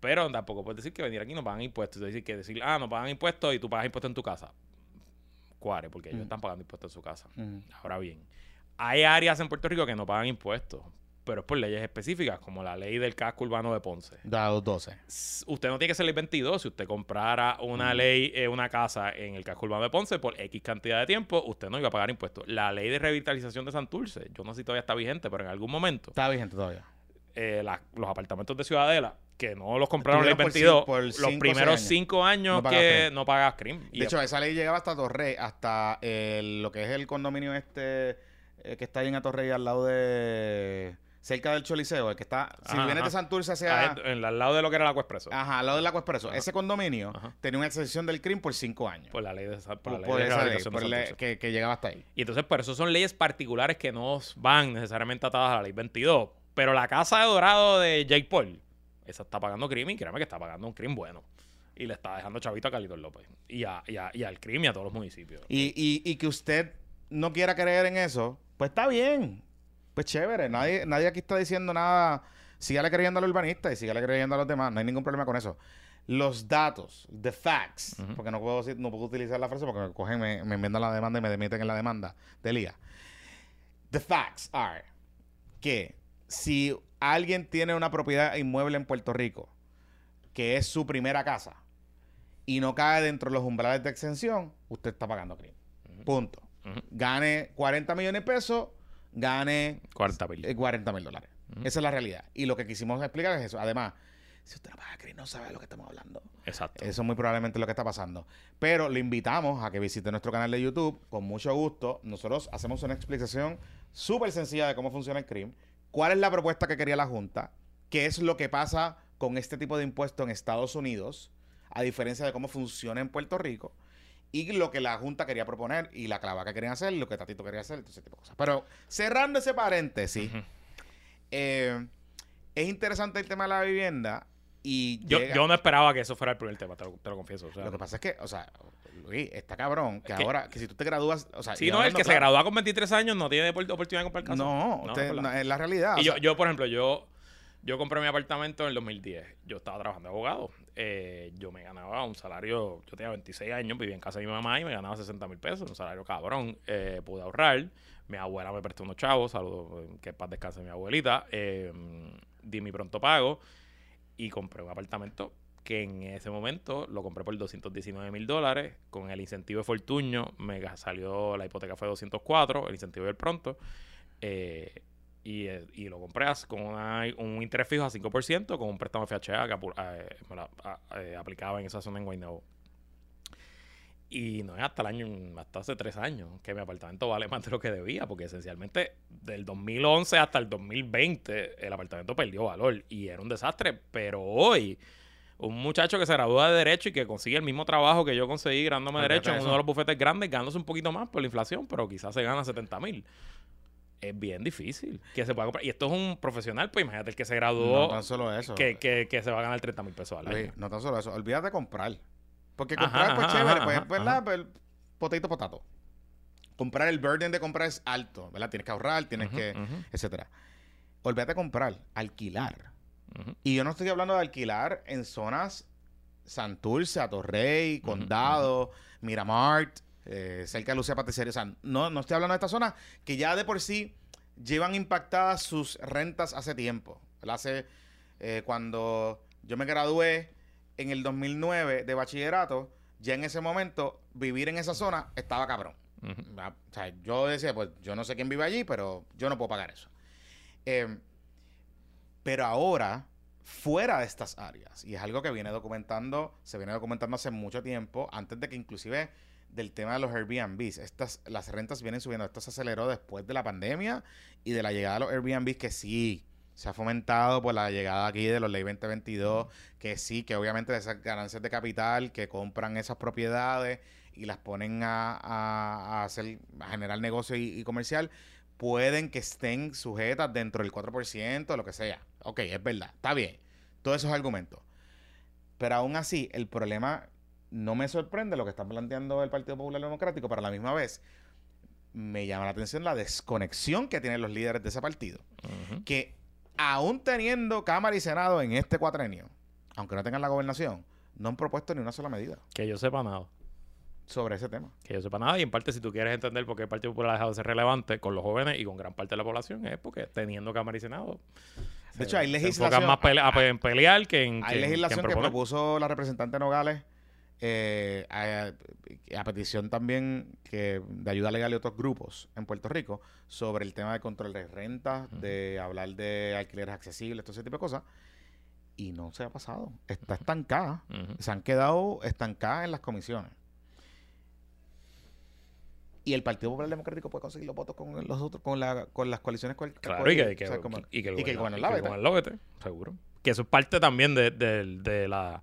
Pero tampoco puedes decir que venir aquí no pagan impuestos. Es decir, que decir, ah, no pagan impuestos y tú pagas impuestos en tu casa. Cuare, porque ellos Mm. están pagando impuestos en su casa. Ahora bien, hay áreas en Puerto Rico que no pagan impuestos, pero es por leyes específicas, como la ley del casco urbano de Ponce. Da 12. S- Usted no tiene que ser ley 22. Si usted comprara una ley, eh, una casa en el casco urbano de Ponce por X cantidad de tiempo, usted no iba a pagar impuestos. La ley de revitalización de Santurce, yo no sé si todavía está vigente, pero en algún momento, Está vigente todavía. eh, la- los apartamentos de Ciudadela, que no los compraron ley Estuvieron por 22, cin- por los primeros cinco años No que CRIM. no pagas CRIM. Y De hecho, esa ley llegaba hasta Torrey, hasta el- lo que es el condominio este eh, que está ahí en Atorrey al lado de... cerca del Choliseo, el que está... Si vienes ajá. de Santurce hacia... En- al lado de lo que era la Expreso. Ajá, al lado del Agua Expreso. Ajá. Ese condominio tenía una excepción del crimen por cinco años. Por la ley de, esa- por por, la ley por de esa ley, por que, que llegaba hasta ahí. Y entonces, por eso son leyes particulares que no van necesariamente atadas a la ley 22. Pero la casa de dorado de Jake Paul, esa está pagando crimen y créeme que está pagando un crimen bueno. Y le está dejando chavito a Carlitos López. Y, a, y, a- y al crimen y a todos los municipios. Y, y que usted no quiera creer en eso, pues está bien. Pues chévere. Nadie, nadie aquí está diciendo nada. Sígale creyendo a los urbanistas y sígale creyendo a los demás. No hay ningún problema con eso. Los datos, the facts, porque no puedo, decir- no puedo utilizar la frase porque me cogen, me, me enmiendan la demanda y me demiten en la demanda de Lía. The facts are que si alguien tiene una propiedad inmueble en Puerto Rico, que es su primera casa, y no cae dentro de los umbrales de exención, usted está pagando crimen. Punto. Gane 40 millones de pesos, gane 40 mil. eh, 40 mil dólares. Esa es la realidad. Y lo que quisimos explicar es eso. Además, si usted no paga no sabe de lo que estamos hablando. Exacto. Eso muy probablemente es lo que está pasando. Pero le invitamos a que visite nuestro canal de YouTube. Con mucho gusto. Nosotros hacemos una explicación súper sencilla de cómo funciona el crimen. ¿Cuál es la propuesta que quería la Junta? ¿Qué es lo que pasa con este tipo de impuesto en Estados Unidos? A diferencia de cómo funciona en Puerto Rico. Y lo que la Junta quería proponer y la clava que querían hacer, lo que Tatito quería hacer, todo ese tipo de cosas. Pero cerrando ese paréntesis, eh, es interesante el tema de la vivienda. Y yo, yo no esperaba que eso fuera el primer tema, te lo, te lo confieso. o sea, lo que pasa es que, o sea, Luis, está cabrón que ahora, que si tú te gradúas, o sea, sí, no, el que se gradúa con 23 años no tiene opor- oportunidad de comprar casa. No, usted- no, es la realidad. Y yo, sea, yo, por ejemplo, yo, yo compré mi apartamento en el 2010. Yo estaba trabajando de abogado. Eh, yo me ganaba un salario, yo tenía 26 años, vivía en casa de mi mamá y me ganaba 60 mil pesos, un salario cabrón. Eh, pude ahorrar. Mi abuela me prestó unos chavos, saludos, eh, que paz descanse mi abuelita. Eh, di mi pronto pago y compré un apartamento que en ese momento lo compré por 219 mil dólares. Con el incentivo de Fortuño me salió, la hipoteca fue 204, el incentivo del pronto. Eh, y, eh, y lo compré con una- un interés fijo a 5% con un préstamo FHA que eh, me la- eh, aplicaba en esa zona en Guaynabo. Y no es hasta el año, hasta hace tres años, que mi apartamento vale [laughs] más de lo que debía, porque esencialmente del 2011 hasta el 2020 el apartamento perdió valor y era un desastre. Pero hoy, un muchacho que se gradúa de Derecho y que consigue el mismo trabajo que yo conseguí Olvídate Derecho en uno de los bufetes grandes, ganándose un poquito más por la inflación, pero quizás se gana 70 mil. Es bien difícil que se pueda comprar. Y esto es un profesional, pues imagínate el que se graduó, no tan solo eso. que, que, que se va a ganar 30 mil pesos al año. Luis, no tan solo eso. Olvídate de comprar. Porque Ajá, comprar, pues ajá, chévere, ajá, pues, ajá, ¿verdad? ajá. Pues, potato, potato. Comprar, el burden de comprar es alto, ¿verdad? Tienes que ahorrar, tienes que, etcétera. Olvídate de comprar, alquilar. Y yo no estoy hablando de alquilar en zonas Santurce, Atorrey, Condado, Miramart, eh, cerca de Lucía Patricería. O sea, no, no estoy hablando de estas zonas que ya de por sí llevan impactadas sus rentas hace tiempo. Hace, eh, cuando yo me gradué en el 2009 de bachillerato, ya en ese momento vivir en esa zona estaba cabrón. O sea, yo decía, pues yo no sé quién vive allí, pero yo no puedo pagar eso. Eh, pero ahora, fuera de estas áreas, y es algo que viene documentando, se viene documentando hace mucho tiempo, antes de que inclusive del tema de los Airbnbs, estas, las rentas vienen subiendo, esto se aceleró después de la pandemia y de la llegada de los Airbnbs que sí, se ha fomentado por la llegada aquí de los ley 2022, que sí, que obviamente de esas ganancias de capital que compran esas propiedades y las ponen a, a- a hacer, a generar negocio y, y comercial, pueden que estén sujetas dentro del 4%, lo que sea. Ok, es verdad, está bien. Todos esos argumentos. Pero aún así, el problema no me sorprende lo que está planteando el Partido Popular Democrático, pero a la misma vez me llama la atención la desconexión que tienen los líderes de ese partido que aún teniendo Cámara y Senado en este cuatrenio, aunque no tengan la gobernación, no han propuesto ni una sola medida. Que yo sepa nada. sobre ese tema. Que yo sepa nada. Y en parte, si tú quieres entender por qué el Partido Popular ha dejado de ser relevante con los jóvenes y con gran parte de la población, es porque teniendo Cámara y Senado. De hecho, hay se legislación. enfocan más pele- a pe- en pelear que en. Hay que legislación que propuso la representante Nogales eh, a, a petición también que de ayuda legal y otros grupos en Puerto Rico sobre el tema de control de rentas, de hablar de alquileres accesibles, todo ese tipo de cosas. Y no se ha pasado. Está estancada. Se han quedado estancadas en las comisiones. Y el Partido Popular Democrático puede conseguir los votos con los otros, con, la, con las coaliciones cual- Claro, y que, que- o sea, como- y que el y que el el gobierno seguro. Que eso es parte también de, de- de la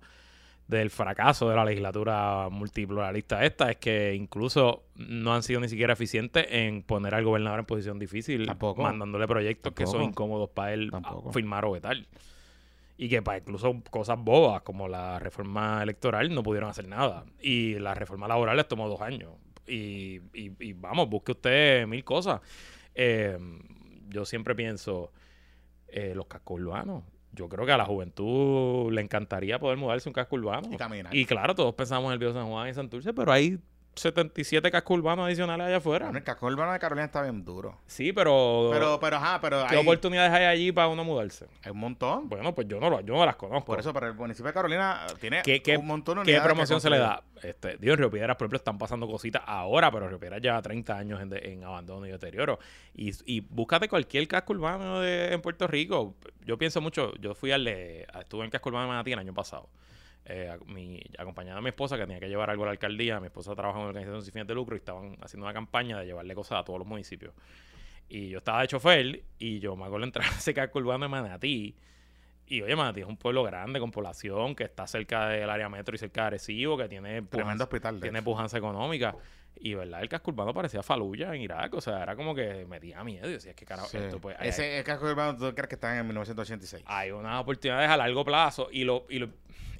del fracaso de la legislatura multipluralista esta, es que incluso no han sido ni siquiera eficientes en poner al gobernador en posición difícil, Tampoco. mandándole proyectos que son incómodos para él Tampoco. firmar o vetar. Y que para incluso cosas bobas como la reforma electoral no pudieron hacer nada. Y la reforma laboral les tomó dos años. Y, y- y vamos, busque usted mil cosas. Eh, yo siempre pienso, eh, los cascos urbanos. Yo creo que a la juventud le encantaría poder mudarse a un casco urbano. Y caminar. Y claro, todos pensamos en el Viejo San Juan y Santurce, pero hay 77 cascos urbanos adicionales allá afuera. Bueno, el casco urbano de Carolina está bien duro. Sí, pero, Pero, pero, ajá, pero ¿qué hay, oportunidades hay allí para uno mudarse? hay un montón. Bueno, pues yo no, lo- yo no las conozco. Por eso, pero el municipio de Carolina tiene ¿Qué, qué- un montón de qué promoción se le da? Este, digo, en Río Piedras, por ejemplo, están pasando cositas ahora, pero Río Piedras lleva 30 años en, de- en abandono y deterioro. Y, y búscate cualquier casco urbano de- en Puerto Rico. Yo pienso mucho, yo fui al estuve en casco urbano de Manatí el año pasado. Eh, mi, acompañada a mi esposa que tenía que llevar algo a la alcaldía. Mi esposa trabaja en una organización sin fines de lucro y estaban haciendo una campaña de llevarle cosas a todos los municipios. Y yo estaba de chofer y yo me acuerdo entrar a ese casco urbano de Manatí. Y oye, Manatí es un pueblo grande con población que está cerca del área metro y cerca de Arecibo, que tiene Tremendo pujanza, hospital. tiene pujanza económica. Y verdad, el casco urbano parecía Faluya en Irak. O sea, era como que metía miedo. Y decía, es que carajo, Sí. esto pues. Ese el casco urbano, ¿tú crees que está en 1986? hay unas oportunidades a largo plazo y lo, y lo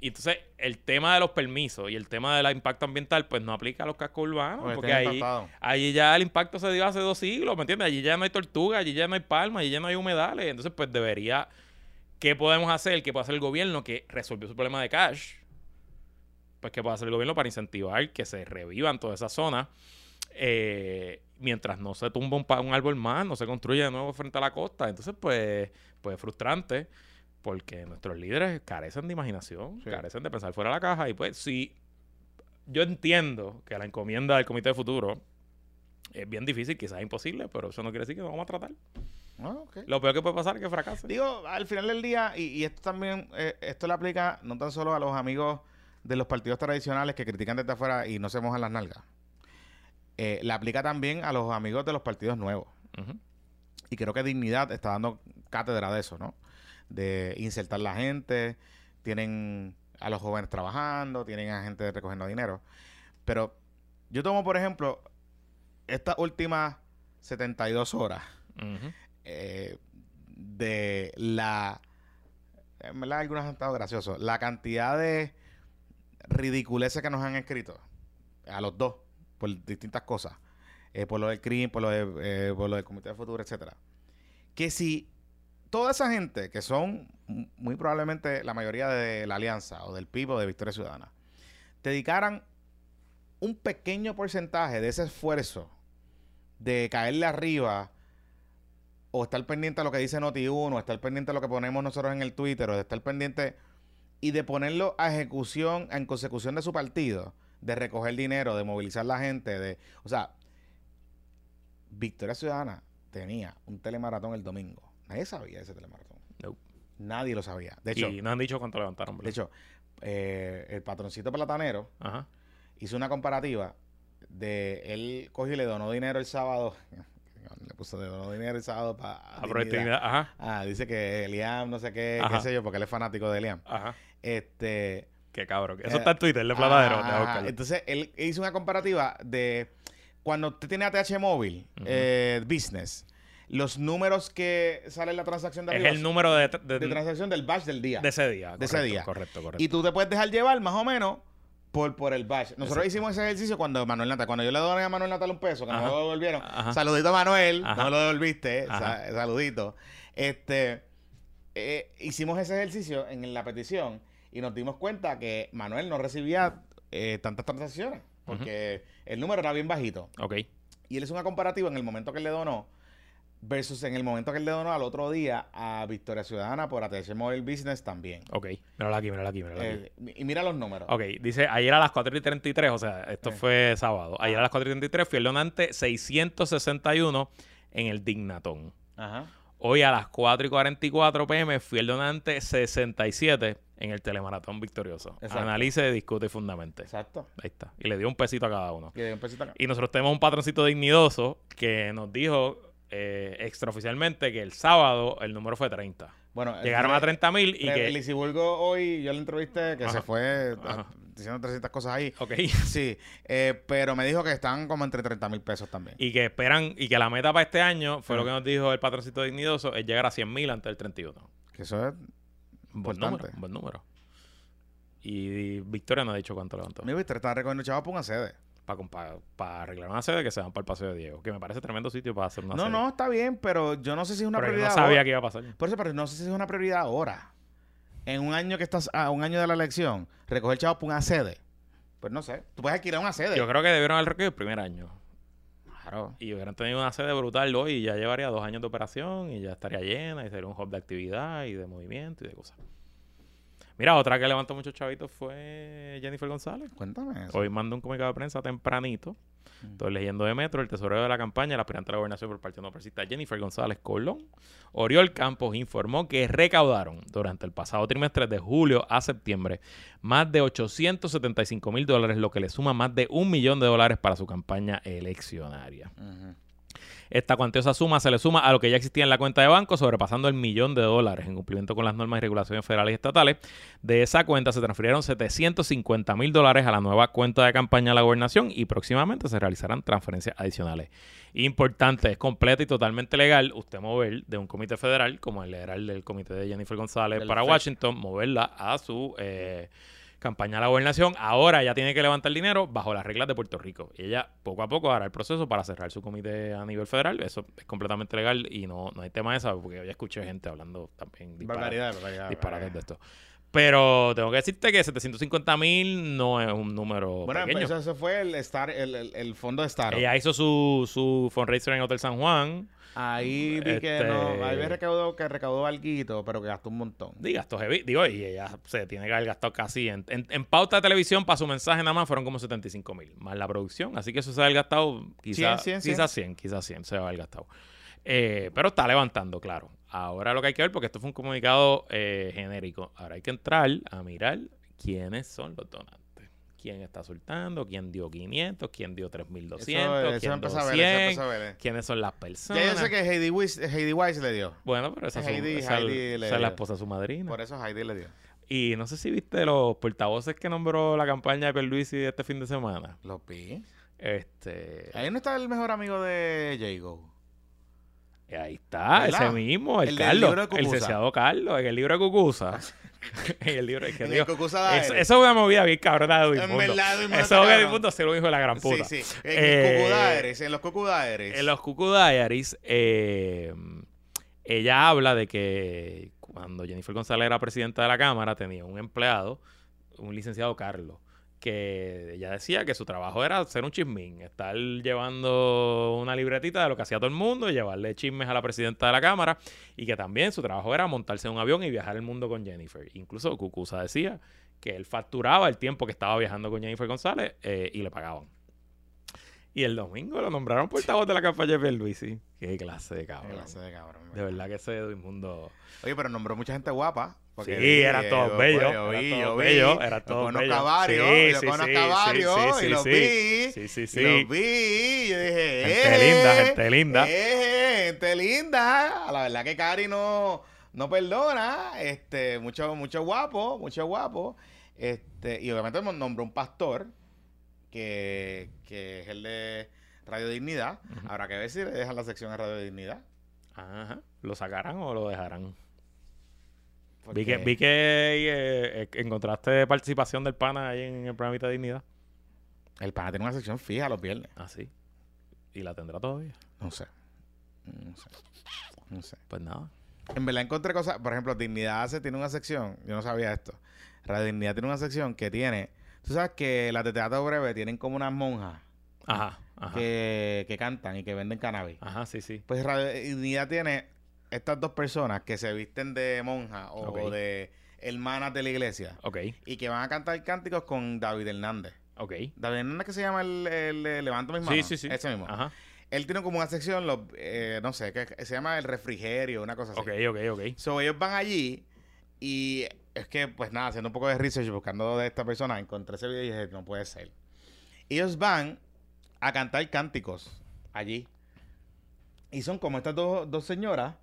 y entonces el tema de los permisos y el tema del impacto ambiental pues no aplica a los cascos urbanos Porque porque ahí, allí ya el impacto se dio hace dos siglos, ¿me entiendes? Allí ya no hay tortuga, allí ya no hay palma, allí ya no hay humedales, entonces pues debería ¿qué podemos hacer? ¿Qué puede hacer el gobierno que resolvió su problema de cash? Pues ¿qué puede hacer el gobierno para incentivar que se revivan todas esas zonas? eh, mientras no se tumba un, un árbol más, no se construye de nuevo frente a la costa. Entonces, pues, pues es frustrante porque nuestros líderes carecen de imaginación, Sí. carecen de pensar fuera de la caja. Y pues, si yo entiendo que la encomienda del Comité de Futuro es bien difícil, quizás imposible, pero eso no quiere decir que no vamos a tratar. Ah. Lo peor que puede pasar es que fracase. Digo, al final del día, y, y esto también, eh, esto le aplica no tan solo a los amigos de los partidos tradicionales que critican desde afuera y no se mojan las nalgas. Eh, le aplica también a los amigos de los partidos nuevos. Y creo que Dignidad está dando cátedra de eso, ¿no? De insertar la gente, tienen a los jóvenes trabajando, tienen a gente recogiendo dinero. Pero yo tomo, por ejemplo, estas últimas 72 horas Ujú. eh, de la... En verdad, algunos han estado graciosos. La cantidad de ridiculeces que nos han escrito a los dos por distintas cosas. eh, por lo del crimen, por lo, de, eh, por lo del Comité de Futuro, etcétera. Que si toda esa gente, que son muy probablemente la mayoría de la Alianza o del PIB o de Victoria Ciudadana, dedicaran un pequeño porcentaje de ese esfuerzo de caerle arriba o estar pendiente a lo que dice Noti1, o estar pendiente a lo que ponemos nosotros en el Twitter, o de estar pendiente y de ponerlo a ejecución, en consecución de su partido, de recoger dinero, de movilizar la gente, de, o sea, Victoria Ciudadana tenía un telemaratón el domingo. Nadie sabía ese telemaratón. No. Nadie lo sabía. De hecho, y no han dicho cuánto levantaron. de hecho, eh, el patroncito platanero Ajá. hizo una comparativa de él cogió y le donó dinero el sábado. [laughs] Le puso de donó dinero el sábado para. Ajá. Ah, dice que Eliam, no sé qué, Ajá. qué sé yo, porque él es fanático de Eliam. Ajá. Este. Qué cabrón. Eso Eh, está en Twitter, ajá, Deja buscarlo. Entonces, él hizo una comparativa de cuando usted tiene ATH móvil, Ujú. eh, business, los números que sale en la transacción de es arriba el número de, de, de transacción del batch del día. de ese día. De ese día. Correcto, correcto. Y tú te puedes dejar llevar más o menos por, por el batch. Nosotros Exacto. hicimos ese ejercicio cuando Manuel Natal, cuando yo le doné a Manuel Natal un peso, que no Ajá. me lo devolvieron. Ajá. Saludito a Manuel, Ajá. no lo devolviste, sa- saludito. Este, eh, hicimos ese ejercicio en la petición y nos dimos cuenta que Manuel no recibía eh, tantas transacciones. porque el número era bien bajito. Ok. Y él hizo una comparativa en el momento que él le donó versus en el momento que él le donó al otro día a Victoria Ciudadana por ATH Mobile Business también. Ok. Mírala aquí, mírala aquí, mírala aquí. Eh, y mira los números. Ok, dice ayer a las 4 y 33, o sea, esto Eh. fue sábado. Ayer a las 4 y 33 fui el donante 661 en el Dignatón. Ajá. Hoy a las 4 y 44 pm fui el donante 67 en el Telemaratón Victorioso. Exacto. Analice, discute y fundamente. Exacto. Ahí está. Y le dio un pesito a cada uno. Y le dio un pesito acá. Y nosotros tenemos un patroncito dignidoso que nos dijo eh, extraoficialmente que el sábado el número fue 30. Bueno, el- Llegaron a 30 mil y que... Lisiburgo hoy, yo le entrevisté que Ajá. se fue ah, diciendo 300 cosas ahí. Ok. [laughs] Sí, eh, pero me dijo que están como entre 30 mil pesos también. Y que esperan, y que la meta para este año, fue lo que nos dijo el patroncito dignidoso, es llegar a 100 mil antes del 31. Que eso es... Un buen Importante. número, un buen número. Y Victoria no ha dicho cuánto levantó. Mi viste, están recogiendo chavos para una sede. Para arreglar una sede que se van para el Paseo de Diego. Que me parece tremendo sitio para hacer una No, sede. no, está bien, pero yo no sé si es una Pero yo prioridad. no sabía ahora. que iba a pasar. Por eso, pero no sé si es una prioridad ahora. En un año que estás, a un año de la elección, recoger chavos para una sede. Pues no sé. Tú puedes alquilar una sede. Yo creo que debieron haber recogido el primer año. Claro. Y hubieran tenido una sede brutal hoy y ya llevaría dos años de operación y ya estaría llena y sería un hub de actividad y de movimiento y de cosas. Mira, otra que levantó muchos chavitos fue Jennifer González. Cuéntame eso. Hoy mandó un comunicado de prensa tempranito. Mm. Estoy leyendo de Metro, el tesorero de la campaña, el aspirante a la gobernación por Partido No Progresista, Jennifer González Colón. Oriol Campos informó que recaudaron durante el pasado trimestre de julio a septiembre más de 875 mil dólares, lo que le suma más de un millón de dólares para su campaña eleccionaria. Esta cuantiosa suma se le suma a lo que ya existía en la cuenta de banco, sobrepasando el millón de dólares en cumplimiento con las normas y regulaciones federales y estatales. De esa cuenta se transfirieron 750 mil dólares a la nueva cuenta de campaña de la gobernación y próximamente se realizarán transferencias adicionales. Importante, es completa y totalmente legal usted mover de un comité federal, como el el del comité de Jennifer González Del para. Washington, moverla a su eh, campaña de la gobernación. Ahora ella tiene que levantar dinero bajo las reglas de Puerto Rico. Y ella poco a poco hará el proceso para cerrar su comité a nivel federal. Eso es completamente legal y no, no hay tema de eso, porque yo ya escuché gente hablando también disparates, barbaridad. de esto. Pero tengo que decirte que 750 mil no es un número Bueno, pequeño. pues eso fue el, Star, el, el, el fondo de Star. Ella hizo su, su fundraiser en Hotel San Juan. Ahí vi que Este- no. Ahí recaudó, que recaudó algo, pero que gastó un montón. Di gastos heavy. Digo, y ella se tiene que haber gastado casi en, en, en pauta de televisión para su mensaje nada más fueron como 75 mil, más la producción. Así que eso se va a haber gastado quizás 100, 100, quizás 100, quizás 100 se va a haber gastado. Eh, pero está levantando, claro. Ahora lo que hay que ver, porque esto fue un comunicado eh, genérico, ahora hay que entrar a mirar quiénes son los donantes. ¿Quién está soltando? ¿Quién dio 500? ¿Quién dio 3.200? Eso, eso ¿Quién empezó dio a ver, 100? eso empezó a ver. ¿Quiénes son las personas? Ya yo sé que Heidi Weiss, Heidi Weiss le dio. Bueno, pero esa, Heidi- es- la esposa de su madrina. Por eso Heidi le dio. Y no sé si viste los portavoces que nombró la campaña de Pierluisi este fin de semana. Lo vi. Este, Ahí no está el mejor amigo de Jago. ahí está, ¿Verdad? ese mismo, el, El Carlos, libro de el licenciado Carlos, en el libro de Cucuza. [laughs] en el libro de que En Dios, eso, Diaries. eso es una movida bien cabrona de En verdad, Eso es que cabrón. Edmundo ser un hijo de la gran puta. Sí, sí. En Eh, en los Cucudaeres. En los Cuckoo Diaries, eh, ella habla de que cuando Jennifer González era presidenta de la Cámara, tenía un empleado, un licenciado Carlos, que ella decía que su trabajo era ser un chismín, estar llevando una libretita de lo que hacía todo el mundo y llevarle chismes a la presidenta de la Cámara, y que también su trabajo era montarse en un avión y viajar el mundo con Jennifer. Incluso Cucusa decía que él facturaba el tiempo que estaba viajando con Jennifer González eh, y le pagaban. Y el domingo lo nombraron portavoz de la campaña de Pierluisi. Qué clase de Qué cabrón. clase de cabrón. De verdad que ese mundo... Oye, pero nombró mucha gente guapa. porque Sí, eran eh, todos yo- bellos, Yo vi, yo vi. bellos, eran Yo todos conozco bellos. a varios, Sí, sí, sí, y los sí. vi. Sí, sí, y sí. los vi. Yo dije, Gente eh, linda, gente linda. eh, gente linda. La verdad que Cari no, no perdona. Este, mucho, mucho guapo, mucho guapo. Este, y obviamente nombró un pastor que, que es el de Radio Dignidad. Habrá que ver si le dejan la sección a Radio Dignidad. Ajá. ¿Lo sacarán o lo dejarán? porque- Vi que, vi que eh, eh, encontraste participación del pana ahí en el programita de Dignidad. El pana tiene una sección fija los viernes. Ah, sí. ¿Y la tendrá todavía? No sé. No sé. No sé. Pues nada. En verdad encontré cosas. Por ejemplo, Dignidad hace, tiene una sección. Yo no sabía esto. Radio Dignidad tiene una sección que tiene Tú sabes que las de teatro breve tienen como unas monjas Ajá, ajá. que, que cantan y que venden cannabis. Ajá, sí, sí. Pues Radio Dignidad tiene estas dos personas que se visten de monja o de hermanas de la iglesia Ok, y que van a cantar cánticos con David Hernández. ok. David Hernández que se llama el, el, el Levanto mis manos. Sí, sí, sí. Ese mismo. Ajá. Él tiene como una sección, los, eh, no sé, que se llama el refrigerio, una cosa así. Ok, ok, ok. So, ellos van allí y es que, pues nada, haciendo un poco de research, buscando de esta persona, encontré ese video y dije, no puede ser. Ellos van a cantar cánticos allí. Y son como estas dos, dos señoras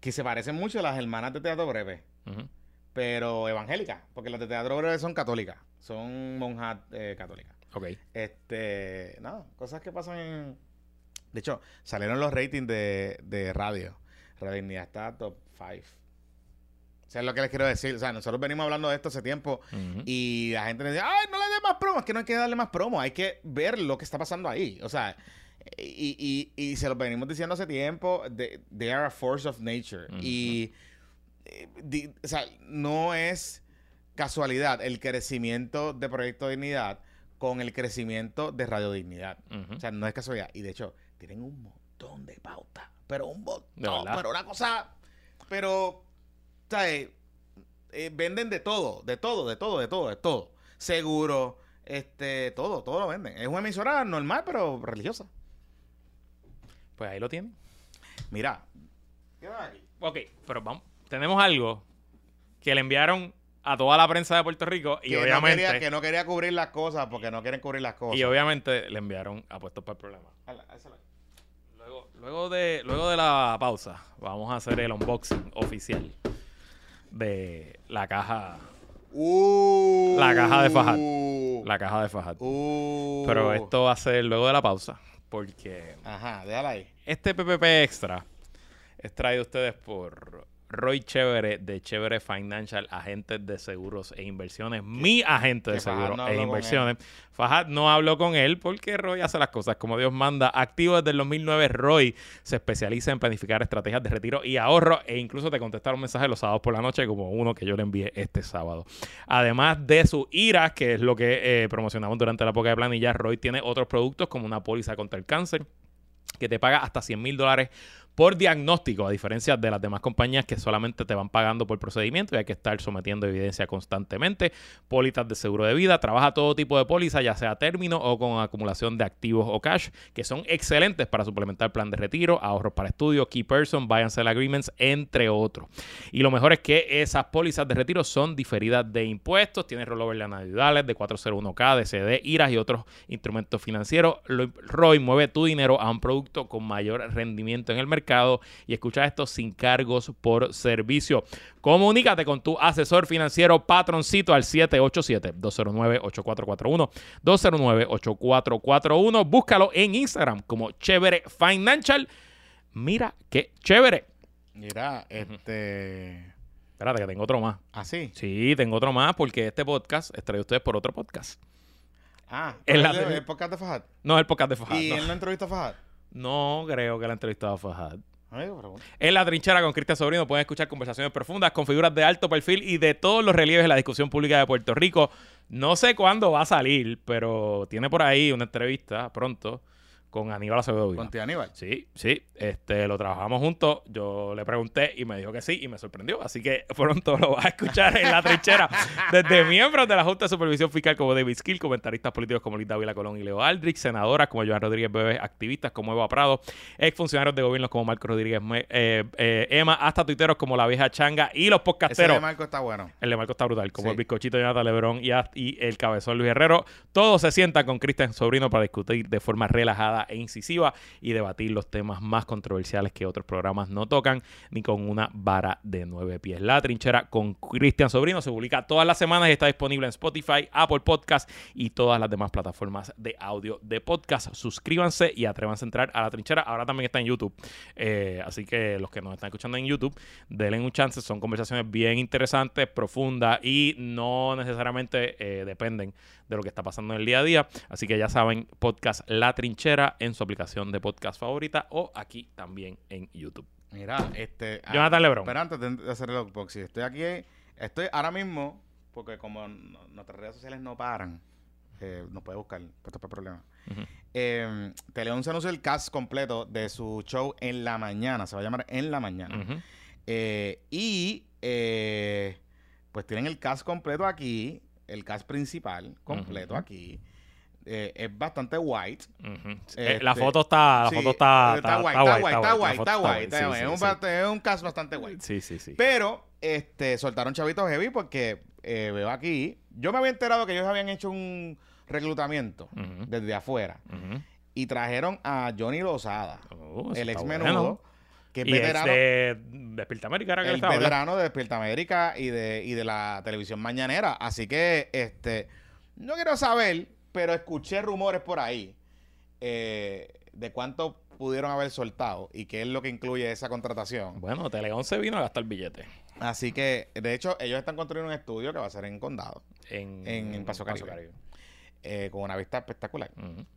que se parecen mucho a las hermanas de Teatro Breve, pero evangélicas, porque las de Teatro Breve son católicas, son monjas eh, católicas. Ok. Este, nada, cosas que pasan en... De hecho, salieron los ratings de, de radio. Radio Dignidad está top 5. Sea, es lo que les quiero decir. O sea, nosotros venimos hablando de esto hace tiempo y la gente dice, ay, no le dé más promo. Es que no hay que darle más promo. Hay que ver lo que está pasando ahí. O sea, y, y, y se lo venimos diciendo hace tiempo. They, they are a force of nature. Ujú. Y, eh, di- o sea, no es casualidad el crecimiento de Proyecto Dignidad con el crecimiento de Radio Dignidad. O sea, no es casualidad. Y de hecho, tienen un montón de pautas. Pero un montón. Pero una cosa. Pero. ¿Sabes? Eh, venden de todo, de todo, de todo, de todo, de todo. Seguro, este, todo, todo lo venden. Es una emisora normal, pero religiosa. Pues ahí lo tienen. Mira. ¿Qué va aquí? Ok, pero vamos. Tenemos algo que le enviaron a toda la prensa de Puerto Rico y que, obviamente. no quería, que no quería cubrir las cosas porque no quieren cubrir las cosas. Y obviamente le enviaron a puestos para el problema. Luego, luego, de, luego de la pausa, vamos a hacer el unboxing oficial de la caja. Uh, La caja de Fajad. La caja de Fajat. Uh. Pero esto va a ser luego de la pausa. Porque Ajá, déjala ahí. este PPP extra es traído a ustedes por Roy Chévere de Chévere Financial, agentes de seguros e inversiones. Mi agente de seguros no e inversiones. Fajad no habló con él porque Roy hace las cosas como Dios manda. Activo desde el 2009, Roy se especializa en planificar estrategias de retiro y ahorro e incluso te contestar un mensaje los sábados por la noche como uno que yo le envié este sábado. Además de su IRA, que es lo que eh, promocionamos durante la época de planilla, Roy tiene otros productos como una póliza contra el cáncer que te paga hasta 100 mil dólares por diagnóstico, a diferencia de las demás compañías que solamente te van pagando por procedimiento y hay que estar sometiendo evidencia constantemente. Pólizas de seguro de vida, trabaja todo tipo de póliza, ya sea término o con acumulación de activos o cash, que son excelentes para suplementar plan de retiro, ahorros para estudio, key person, buy and sell agreements, entre otros. Y lo mejor es que esas pólizas de retiro son diferidas de impuestos, tienes rollover de anualidades de 401k, de CD, IRAs y otros instrumentos financieros. Roy mueve tu dinero a un producto con mayor rendimiento en el mercado y escucha esto sin cargos por servicio. Comunícate con tu asesor financiero patroncito al 787-209-8441. 209-8441. Búscalo en Instagram como Chévere Financial. Mira qué chévere. Mira, este. Espérate, que tengo otro más. Así. Sí, tengo otro más porque este podcast es traído a ustedes por otro podcast. Ah, el, el podcast de Fajad. No el podcast de Fajad. ¿Y no. él no entrevista a Fajad? No creo que la entrevistado a Fajad. En la trinchera con Cristian Sobrino pueden escuchar conversaciones profundas con figuras de alto perfil y de todos los relieves de la discusión pública de Puerto Rico. No sé cuándo va a salir, pero tiene por ahí una entrevista pronto con Aníbal Acevedo Vila. Contigo, Aníbal. Sí, sí, este, lo trabajamos juntos. Yo le pregunté y me dijo que sí y me sorprendió. Así que pronto lo vas a escuchar en la trinchera [laughs] desde miembros de la Junta de Supervisión Fiscal como David Skill, comentaristas políticos como Lita Vila Colón y Leo Aldrich, senadoras como Joan Rodríguez Bebé, activistas como Eva Prado, exfuncionarios de gobiernos como Marco Rodríguez eh, eh, Emma, hasta tuiteros como La Vieja Changa y los podcasteros. de Marco está bueno. El de Marco está brutal, como Sí. el bizcochito de Jonathan Lebrón y, y el cabezón Luis Herrero. Todos se sientan con Cristian Sobrino para discutir de forma relajada e incisiva y debatir los temas más controversiales que otros programas no tocan, ni con una vara de nueve pies. La trinchera con Cristian Sobrino se publica todas las semanas y está disponible en Spotify, Apple Podcast y todas las demás plataformas de audio de podcast. Suscríbanse y atrévanse a entrar a la trinchera. Ahora también está en YouTube. Eh, así que los que nos están escuchando en YouTube, denle un chance. Son conversaciones bien interesantes, profundas y no necesariamente eh, dependen de lo que está pasando en el día a día. Así que ya saben, podcast La Trinchera en su aplicación de podcast favorita o aquí también en YouTube. Mira, este. ah, Jonathan Lebron. Pero antes de hacer el unboxing, estoy aquí. Estoy ahora mismo porque como nuestras redes sociales no paran, eh, nos puede buscar, esto es problema. Ujú. Eh, Teleón se anunció el cast completo de su show en la mañana, se va a llamar En la Mañana. Eh, y eh, pues tienen el cast completo aquí, el cast principal completo aquí. Eh, es bastante white. Ujú. Este, Eh, la foto está, la foto está, está guay, está guay, está foto está sí, Es un sí. bast- es un cast bastante guay. Sí, sí, sí. Pero este soltaron chavitos heavy porque eh, veo aquí. Yo me había enterado que ellos habían hecho un reclutamiento desde afuera y trajeron a Johnny Lozada, Oh, el ex bueno. Que es Y es veterano, de Despierta América, era que el estaba, veterano de Despierta América y de, y de la televisión mañanera. Así que este no quiero saber, pero escuché rumores por ahí eh, de cuánto pudieron haber soltado y qué es lo que incluye esa contratación. Bueno, Teleón se vino a gastar billete Así que, de hecho, ellos están construyendo un estudio que va a ser en Condado, en, En Paso Caribe. Eh, con una vista espectacular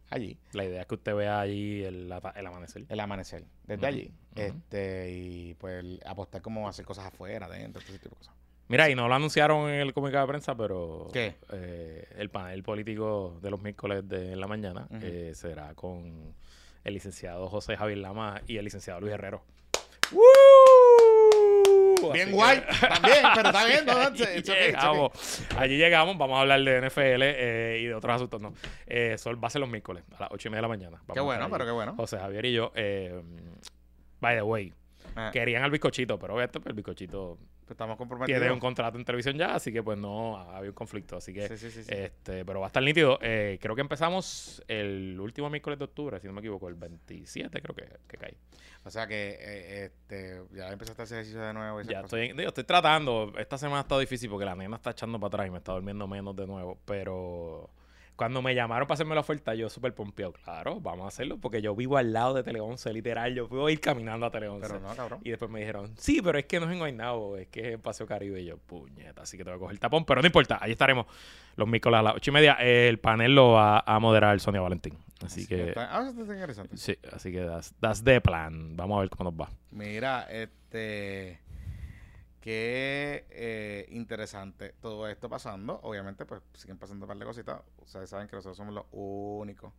allí, La idea es que usted vea allí el, amanecer. el amanecer, desde allí. este Y pues apostar como hacer cosas afuera, adentro, todo ese tipo de cosas. Mira, y no lo anunciaron en el comunicado de prensa, pero ¿Qué? eh, el panel político de los miércoles de en la mañana eh, será con el licenciado José Javier Lama y el licenciado Luis Herrero. Bien guay, que- también, [laughs] pero está bien, no, Allí it's okay, it's okay. llegamos. Allí llegamos, vamos a hablar de NFL eh, y de otros asuntos. No. Eh, Sol va a ser los miércoles a las ocho y media de la mañana. Vamos Qué bueno, pero allí. qué bueno. José Javier y yo, eh, by the way, Ah, querían al bizcochito, pero obviamente pues, el bizcochito pues estamos comprometidos. tiene un contrato en televisión ya, así que pues no había un conflicto. Así que, Sí, sí, sí, sí. este, pero va a estar nítido. Eh, creo que empezamos el último miércoles de octubre, si no me equivoco, el 27 creo que, que cae. O sea que eh, este, ya empezaste a hacer ejercicio de nuevo. Ya cosas. estoy, digo, estoy tratando. Esta semana ha estado difícil porque la nena está echando para atrás y me está durmiendo menos de nuevo. Pero cuando me llamaron para hacerme la oferta, yo súper pompeado. Claro, vamos a hacerlo porque yo vivo al lado de Tele 11, literal. Yo puedo ir caminando a Tele 11. Pero no, cabrón. Y después me dijeron, sí, pero es que no es en Guaynabo, es que es en Paseo Caribe. Y yo, puñeta, así que te voy a coger el tapón. Pero no importa, ahí estaremos los miércoles a las ocho y media. El panel lo va a moderar Sonia Valentín. Así, que, está- ah, eso está interesante. sí, así que that's, that's the plan. Vamos a ver cómo nos va. Mira, este. Qué eh, interesante todo esto pasando. Obviamente, pues siguen pasando un par de cositas. Ustedes saben que nosotros somos los únicos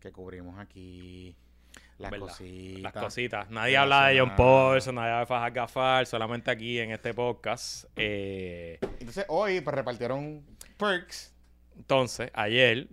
que cubrimos aquí las ¿Verdad? cositas. Las cositas. Nadie habla de John. Paulson, nadie habla de Fajal Gafar, solamente aquí en este podcast. Eh, Entonces, hoy pues repartieron perks. entonces, ayer,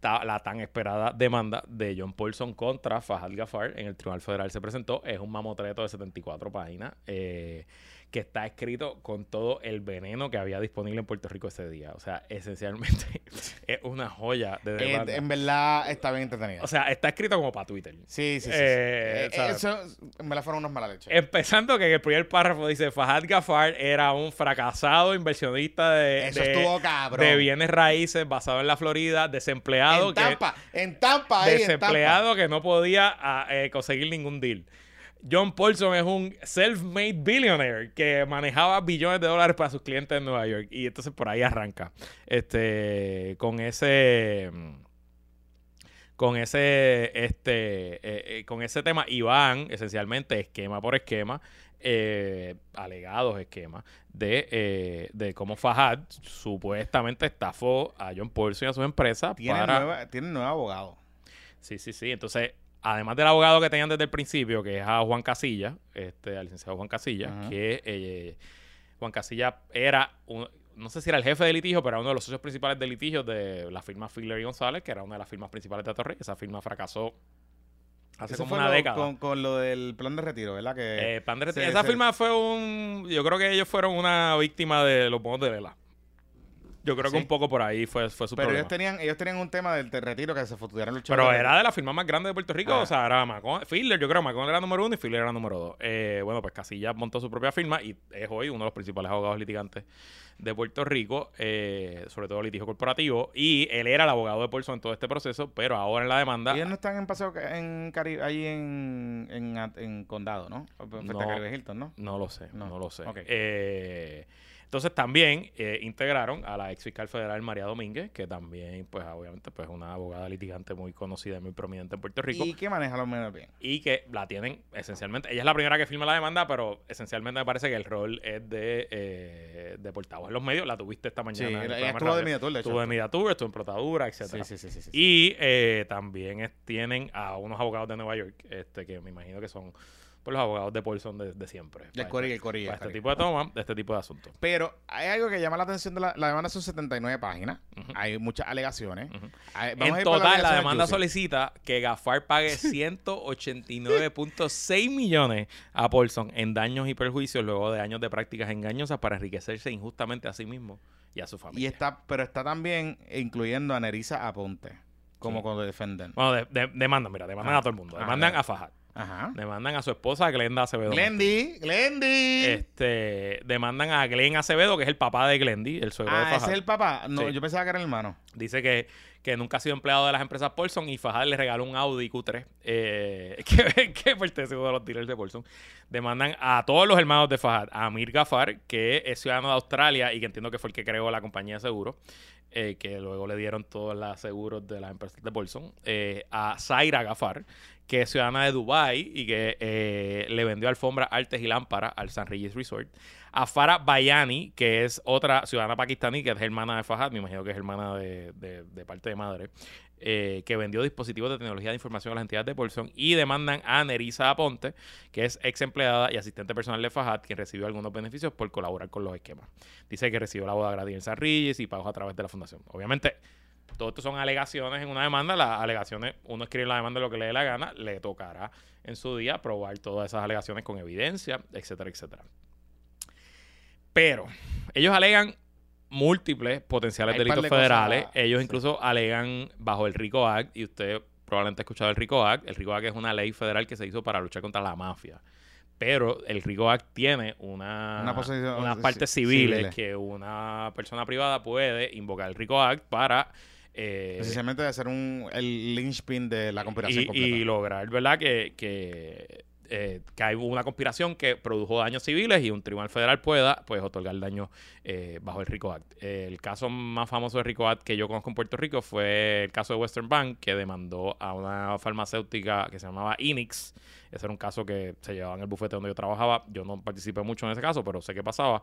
la tan esperada demanda de John Paulson contra Fajal Gafar en el Tribunal Federal se presentó. Es un mamotreto de 74 páginas eh, que está escrito con todo el veneno que había disponible en Puerto Rico ese día. O sea, esencialmente [laughs] es una joya de demanda. en verdad está bien entretenida. o sea, está escrito como para Twitter. sí, sí, sí. sí. eh, eso me la fueron unos mala leche. Empezando que en el primer párrafo dice Fahad Gafar era un fracasado inversionista de, Eso de- estuvo cabrón. de bienes raíces basado en la Florida, desempleado en que Tampa, en Tampa, ahí, en Tampa. desempleado que no podía ah, eh, conseguir ningún deal. John Paulson es un self-made billionaire que manejaba billones de dólares para sus clientes en Nueva York. Y entonces por ahí arranca. Este, con ese. Con ese. Este. eh, eh, con ese tema. Y van, esencialmente, esquema por esquema. eh, alegados esquemas de, eh, de cómo Fajad supuestamente estafó a John Paulson y a sus empresas Tienen, para nueva, tienen nuevo abogado. Sí, sí, sí. Entonces, además del abogado que tenían desde el principio, que es a Juan Casilla, este, al licenciado Juan Casilla, Ajá. que eh, Juan Casilla era, un- no sé si era el jefe de litigio, pero era uno de los socios principales de litigio de la firma Figler y González, que era una de las firmas principales de Torre. Esa firma fracasó hace Eso como una lo- década. Con, con lo del plan de retiro, ¿verdad? Que Eh, plan de se- retiro- esa se- firma fue un. Yo creo que ellos fueron una víctima de los bonos de vela. Yo creo que un poco por ahí fue, fue su Pero problema. ellos tenían, ellos tenían un tema del, retiro que se futuraron los Pero era de la firma más grande de Puerto Rico. Ah. O sea, era Macon. Fiedler, yo creo que Macon era número uno y Fiedler era número dos. Eh, bueno, pues Casilla montó su propia firma y es hoy uno de los principales abogados litigantes de Puerto Rico, eh, sobre todo litigio corporativo. Y él era el abogado de Paulson en todo este proceso, pero ahora en la demanda. Ellos no están en paseo en Caribe, ahí en, en, en Condado, ¿no? Frente No. a Caribe Hilton, ¿no? No lo sé, no, No. lo sé. Ok. Eh, Entonces también eh, integraron a la ex fiscal federal María Domínguez, que también, pues obviamente, pues una abogada litigante muy conocida y muy prominente en Puerto Rico. ¿Y qué maneja los medios bien? Y que la tienen esencialmente. Ella es la primera que firma la demanda, pero esencialmente me parece que el rol es de, eh, de portavoz en los medios. La tuviste esta mañana. Sí, ella estuvo de. Mediatur, de hecho. Estuvo de Mediatur, estuvo en Protadura, etcétera. Sí, sí, sí, sí, sí. Y eh, también es- tienen a unos abogados de Nueva York, este que me imagino que son pues, los abogados de Paulson de, de siempre. Del para Corillo, este- el Corillo, Para el este tipo de toma, de este tipo de asuntos. Pero hay algo que llama la atención de la, la demanda son 79 páginas. Hay muchas alegaciones. Ujú. Hay- vamos a en ir por total, la demanda solicita que Gafar pague [laughs] 189.6 millones a Paulson en daños y perjuicios luego de años de prácticas engañosas para enriquecerse injustamente a sí mismo y a su Y familia. está, pero está también incluyendo a Nerissa Aponte como Sí. cuando defenden. Bueno, de- de- demandan, mira, demandan Ah. a todo el mundo. Ah, Demandan a Fajad. Ajá. Demandan a su esposa Glenda Acevedo. Glendy, Glendy. Este, demandan a Glenn Acevedo, que es el papá de Glendy, el suegro de ah, ese Fajad. es el papá. No, Sí. yo pensaba que era el hermano. Dice que, que nunca ha sido empleado de las empresas Paulson y Fajad le regaló un Audi Q3 eh, [laughs] que, que pertenece a uno de los dealers de Paulson. Demandan a todos los hermanos de Fajad, a Amir Gafar, que es ciudadano de Australia y que entiendo que fue el que creó la compañía de seguros, eh, que luego le dieron todos los seguros de las empresas de Paulson, eh, a Zaira Gafar, que es ciudadana de Dubai y que eh, le vendió alfombras, artes y lámparas al San Regis Resort. A Farah Bayani, que es otra ciudadana pakistaní, que es hermana de Fahad, me imagino que es hermana de parte de madre, eh, que vendió dispositivos de tecnología de información a las entidades de Paulson y demandan a Nerissa Aponte, que es ex empleada y asistente personal de Fajad, quien recibió algunos beneficios por colaborar con los esquemas. Dice que recibió la boda gratis en San Regis y pagos a través de la fundación. Obviamente, todo esto son alegaciones en una demanda. Las alegaciones, uno escribe la demanda lo que le dé la gana, le tocará en su día probar todas esas alegaciones con evidencia, etcétera, etcétera. Pero ellos alegan múltiples potenciales Hay delitos de cosas, federales. ellos sí. incluso alegan bajo el RICO Act, y usted probablemente ha escuchado el RICO Act. El RICO Act es una ley federal que se hizo para luchar contra la mafia. Pero el RICO Act tiene una, Una posición- unas partes civiles, civiles. que una persona privada puede invocar el RICO Act para eh, Precisamente de hacer un, el linchpin de la conspiración y, completa. y lograr, ¿verdad? Que, que, eh, que hay una conspiración que produjo daños civiles y un tribunal federal pueda pues otorgar daños eh, bajo el RICO Act. El caso más famoso de RICO Act que yo conozco en Puerto Rico fue el caso de Western Bank, que demandó a una farmacéutica que se llamaba Inix. Ese era un caso que se llevaba en el bufete donde yo trabajaba. Yo no participé mucho en ese caso, pero sé qué pasaba.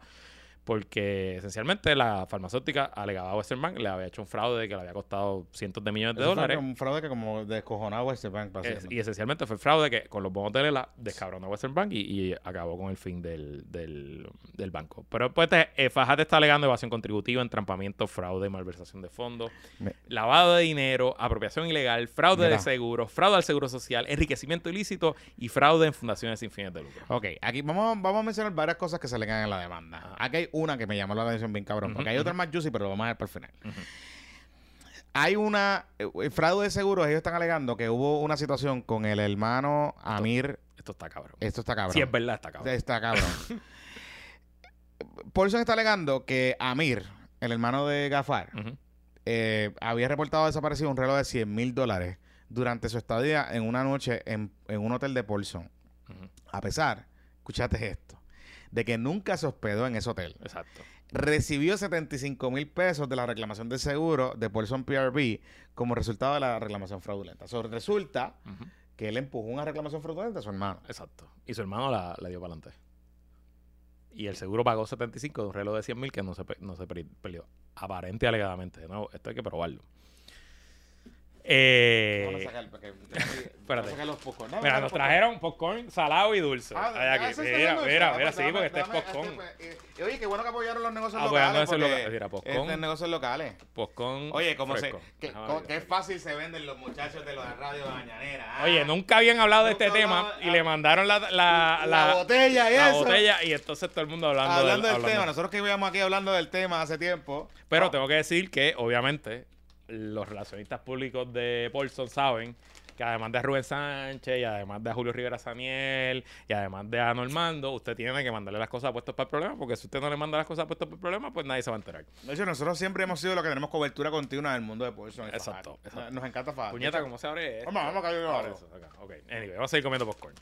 Porque esencialmente la farmacéutica alegaba a Western Bank, le había hecho un fraude que le había costado cientos de millones de Eso dólares. un fraude que como descojonaba Western Bank. Es- y esencialmente fue fraude que con los bonos de Lela descabronó a Western Bank y, y acabó con el fin del, del, del banco. Pero pues eh, Fajat está alegando evasión contributiva, entrampamiento, fraude, malversación de fondos, Me- lavado de dinero, apropiación ilegal, fraude Mira. de seguros, fraude al seguro social, enriquecimiento ilícito y fraude en fundaciones sin fines de lucro. Ok, aquí vamos, vamos a mencionar varias cosas que se le en la demanda. Aquí hay una que me llamó la atención bien cabrón, porque hay otras más juicy, pero lo vamos a ver para el final. Hay una, eh, el fraude de seguros, ellos están alegando que hubo una situación con el hermano Amir, Esto está cabrón. esto está cabrón. Si es verdad, está cabrón. Está cabrón. [laughs] Paulson está alegando que Amir, el hermano de Gafar, eh, había reportado desaparecido un reloj de 100 mil dólares durante su estadía en una noche en, en un hotel de Paulson. A pesar, escúchate esto, de que nunca se hospedó en ese hotel. Exacto. Recibió 75 mil pesos de la reclamación de seguro de Paulson PRB como resultado de la reclamación fraudulenta. So, resulta que él empujó una reclamación fraudulenta a su hermano. Exacto. Y su hermano la, la dio para adelante. Y el seguro pagó 75 de un reloj de 100 mil que no se, no se per- perdió. Aparente y alegadamente. No, esto hay que probarlo. Eh, [laughs] Espérate. los popcorn. mira, nos trajeron popcorn salado y dulce. Ah, Ay, aquí. Mira, mira, mira, sí, porque este es popcorn. Oye, qué bueno que apoyaron los negocios Apoyando locales. ese porque local- mira, popcorn. este es negocios locales. Popcorn Oye, como se, fresco. que, Déjame co- qué fácil se venden los muchachos de la radio mañanera. ah. Oye, nunca habían hablado de este tema y le mandaron la, la, la, la, botella y la eso. botella y entonces todo el mundo hablando, hablando del, hablando. tema. Nosotros que íbamos aquí hablando del tema hace tiempo. Pero No, tengo que decir que, obviamente, los relacionistas públicos de Paulson saben que además de Rubén Sánchez y además de Julio Rivera Saniel y además de a Normando, usted tiene que mandarle las cosas a puestos para el problema, porque si usted no le manda las cosas a puestos para el problema, pues nadie se va a enterar. De hecho, nosotros siempre hemos sido los que tenemos cobertura continua del mundo de Poison. Exacto. Nos encanta Fajar. Puñeta, ¿cómo se abre esto? Vamos, vamos a caer acá. Ok, anyway, vamos a seguir comiendo popcorn.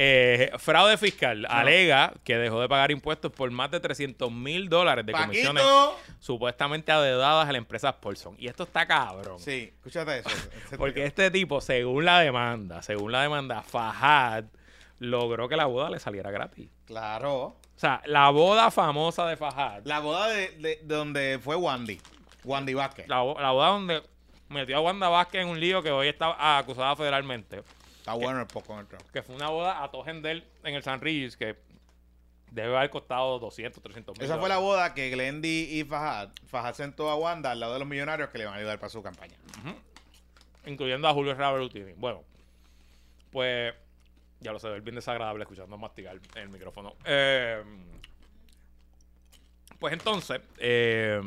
Eh, fraude fiscal. Alega que dejó de pagar impuestos por más de 300 mil dólares de comisiones supuestamente adeudadas a la empresa Paulson. Y esto está cabrón. Sí, escúchate eso. [laughs] Porque este tipo, según la demanda, según la demanda, Fajad logró que la boda le saliera gratis. Claro. O sea, la boda famosa de Fajad, La boda de, de- de donde fue Wandy. Wandy Vázquez. la, bo- la boda donde metió a Wanda Vázquez en un lío que hoy está acusada federalmente, Está bueno el poco que fue una boda a Tojendel en el San Regis que debe haber costado 200, 300 mil. Esa fue la boda que Glendy y Fajad. Fajad sentó a Wanda al lado de los millonarios que le van a ayudar para su campaña. Incluyendo a Julio Raberutini. Bueno, pues ya lo sé, es bien desagradable escuchando mastigar en el micrófono. Eh, pues entonces, eh,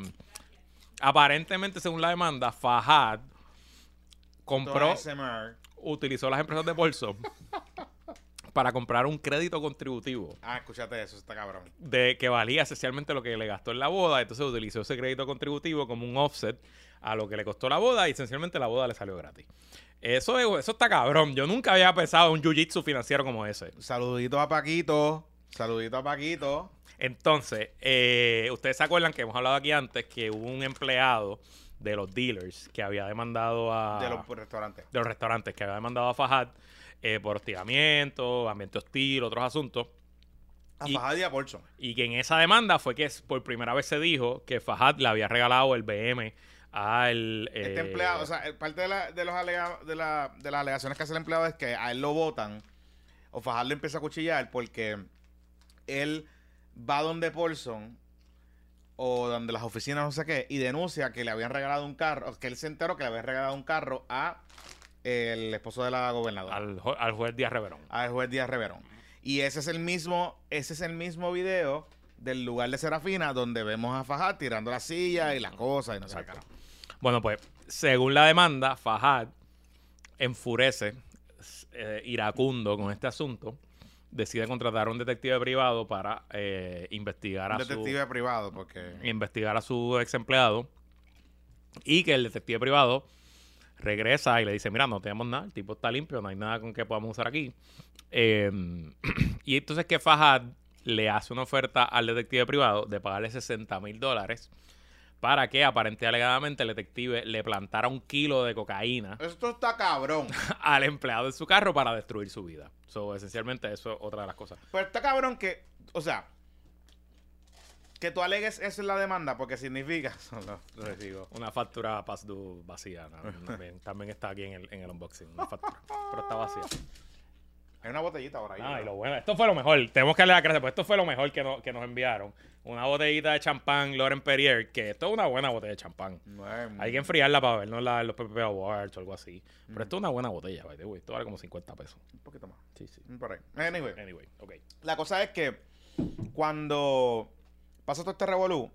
aparentemente, según la demanda, Fajad compró, utilizó las empresas de bolso [laughs] para comprar un crédito contributivo Ah, escúchate eso, está cabrón. de que valía esencialmente lo que le gastó en la boda. Entonces utilizó ese crédito contributivo como un offset a lo que le costó la boda y esencialmente la boda le salió gratis. Eso, es- eso está cabrón. Yo nunca había pensado en un jiu-jitsu financiero como ese. Saludito a Paquito. Saludito a Paquito. Entonces, eh, ustedes se acuerdan que hemos hablado aquí antes que hubo un empleado de los dealers que había demandado a... De los restaurantes. de los restaurantes que había demandado a Fajad eh, por hostigamiento, ambiente hostil, otros asuntos. A Y- Fajad y a Paulson. Y que en esa demanda fue que por primera vez se dijo que Fajad le había regalado el BM al... Este eh, empleado, o sea, el- parte de, la- de los alega- de, la- de las alegaciones que hace el empleado es que a él lo votan o Fajad lo empieza a cuchillar porque él va donde Paulson o donde las oficinas, no sé qué, y denuncia que le habían regalado un carro, que él se enteró que le habían regalado un carro a el esposo de la gobernadora, al, al, ju- al juez Díaz Reverón. juez Díaz Reverón. Y ese es el mismo, ese es el mismo video del lugar de Serafina donde vemos a Fajad tirando la silla y las cosas y no sé qué. Bueno, pues, según la demanda, Fajad enfurece, eh, iracundo con este asunto, decide contratar a un detective privado para eh, investigar a su... detective privado, porque investigar a su ex empleado. Y que el detective privado regresa y le dice, mira, no tenemos nada, el tipo está limpio, no hay nada con que podamos usar aquí. Eh, [clears throat] y entonces que Fajad le hace una oferta al detective privado de pagarle 60 mil dólares para que aparentemente alegadamente el detective le plantara un kilo de cocaína esto está cabrón. [laughs] al empleado de su carro para destruir su vida. So, esencialmente eso es otra de las cosas. Pero está cabrón que, o sea, que tú alegues eso en la demanda porque significa, lo, lo digo, Una factura past due vacía. ¿no? [laughs] También, también está aquí en el, en el unboxing. Una factura. Pero está vacía. Hay una botellita por ahí. Ah, lo bueno. Esto fue lo mejor. Tenemos que darle la gracias. Pues esto fue lo mejor que, no- que nos enviaron. Una botellita de champán Loren Perrier. Que esto es una buena botella de champán. Hay que enfriarla para vernos la, los PPP Awards o algo así. Pero esto es una buena botella, by the way. Esto vale como 50 pesos. un poquito más. Sí, sí. Por ahí. Anyway, Anyway, ok. la cosa es que cuando pasa todo este revolú,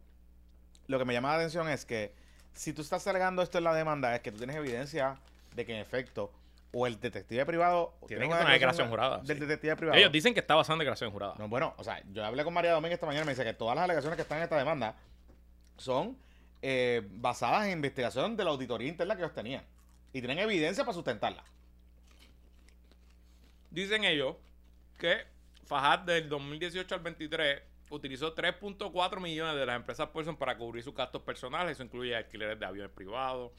lo que me llama la atención es que si tú estás alegando esto en la demanda, es que tú tienes evidencia de que en efecto, o el detective privado Tiene una que tener declaración jurada, del sí. detective privado. Ellos dicen que está basada en declaración jurada. No, bueno, o sea, yo hablé con María Domínguez esta mañana y me dice que todas las alegaciones que están en esta demanda son eh, basadas en investigación de la auditoría interna que ellos tenían. Y tienen evidencia para sustentarla. Dicen ellos que Fajad del 2018 al 23 utilizó 3.4 millones de las empresas Paulson para cubrir sus gastos personales. Eso incluye alquileres de aviones privados,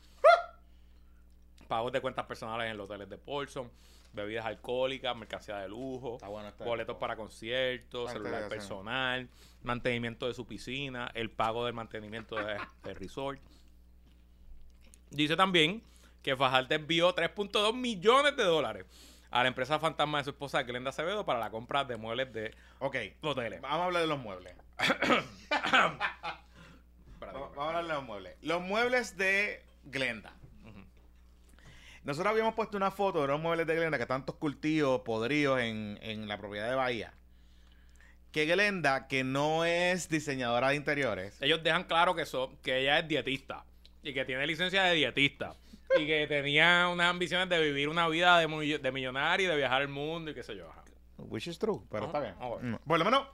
pagos de cuentas personales en los hoteles de Paulson, bebidas alcohólicas, mercancía de lujo, bueno boletos para conciertos, celular personal, mantenimiento de su piscina, el pago del mantenimiento de- del resort. Dice también que Fajal envió 3.2 millones de dólares a la empresa fantasma de su esposa Glenda Acevedo para la compra de muebles de Ok, hoteles. vamos a hablar de los muebles. Espérate. [coughs] Vamos a hablar de los muebles. Los muebles de Glenda. Nosotros habíamos puesto una foto de los muebles de Glenda que están todos cultivos, podridos en, en la propiedad de Bahía. Que Glenda, que no es diseñadora de interiores, Ellos dejan claro que, so- que ella es dietista y que tiene licencia de dietista. y que [laughs] tenía unas ambiciones de vivir una vida de, muy- de millonario y de viajar al mundo y qué sé yo. ajá. Which is true, pero está bien. Ah, bueno. Mm. Por lo menos,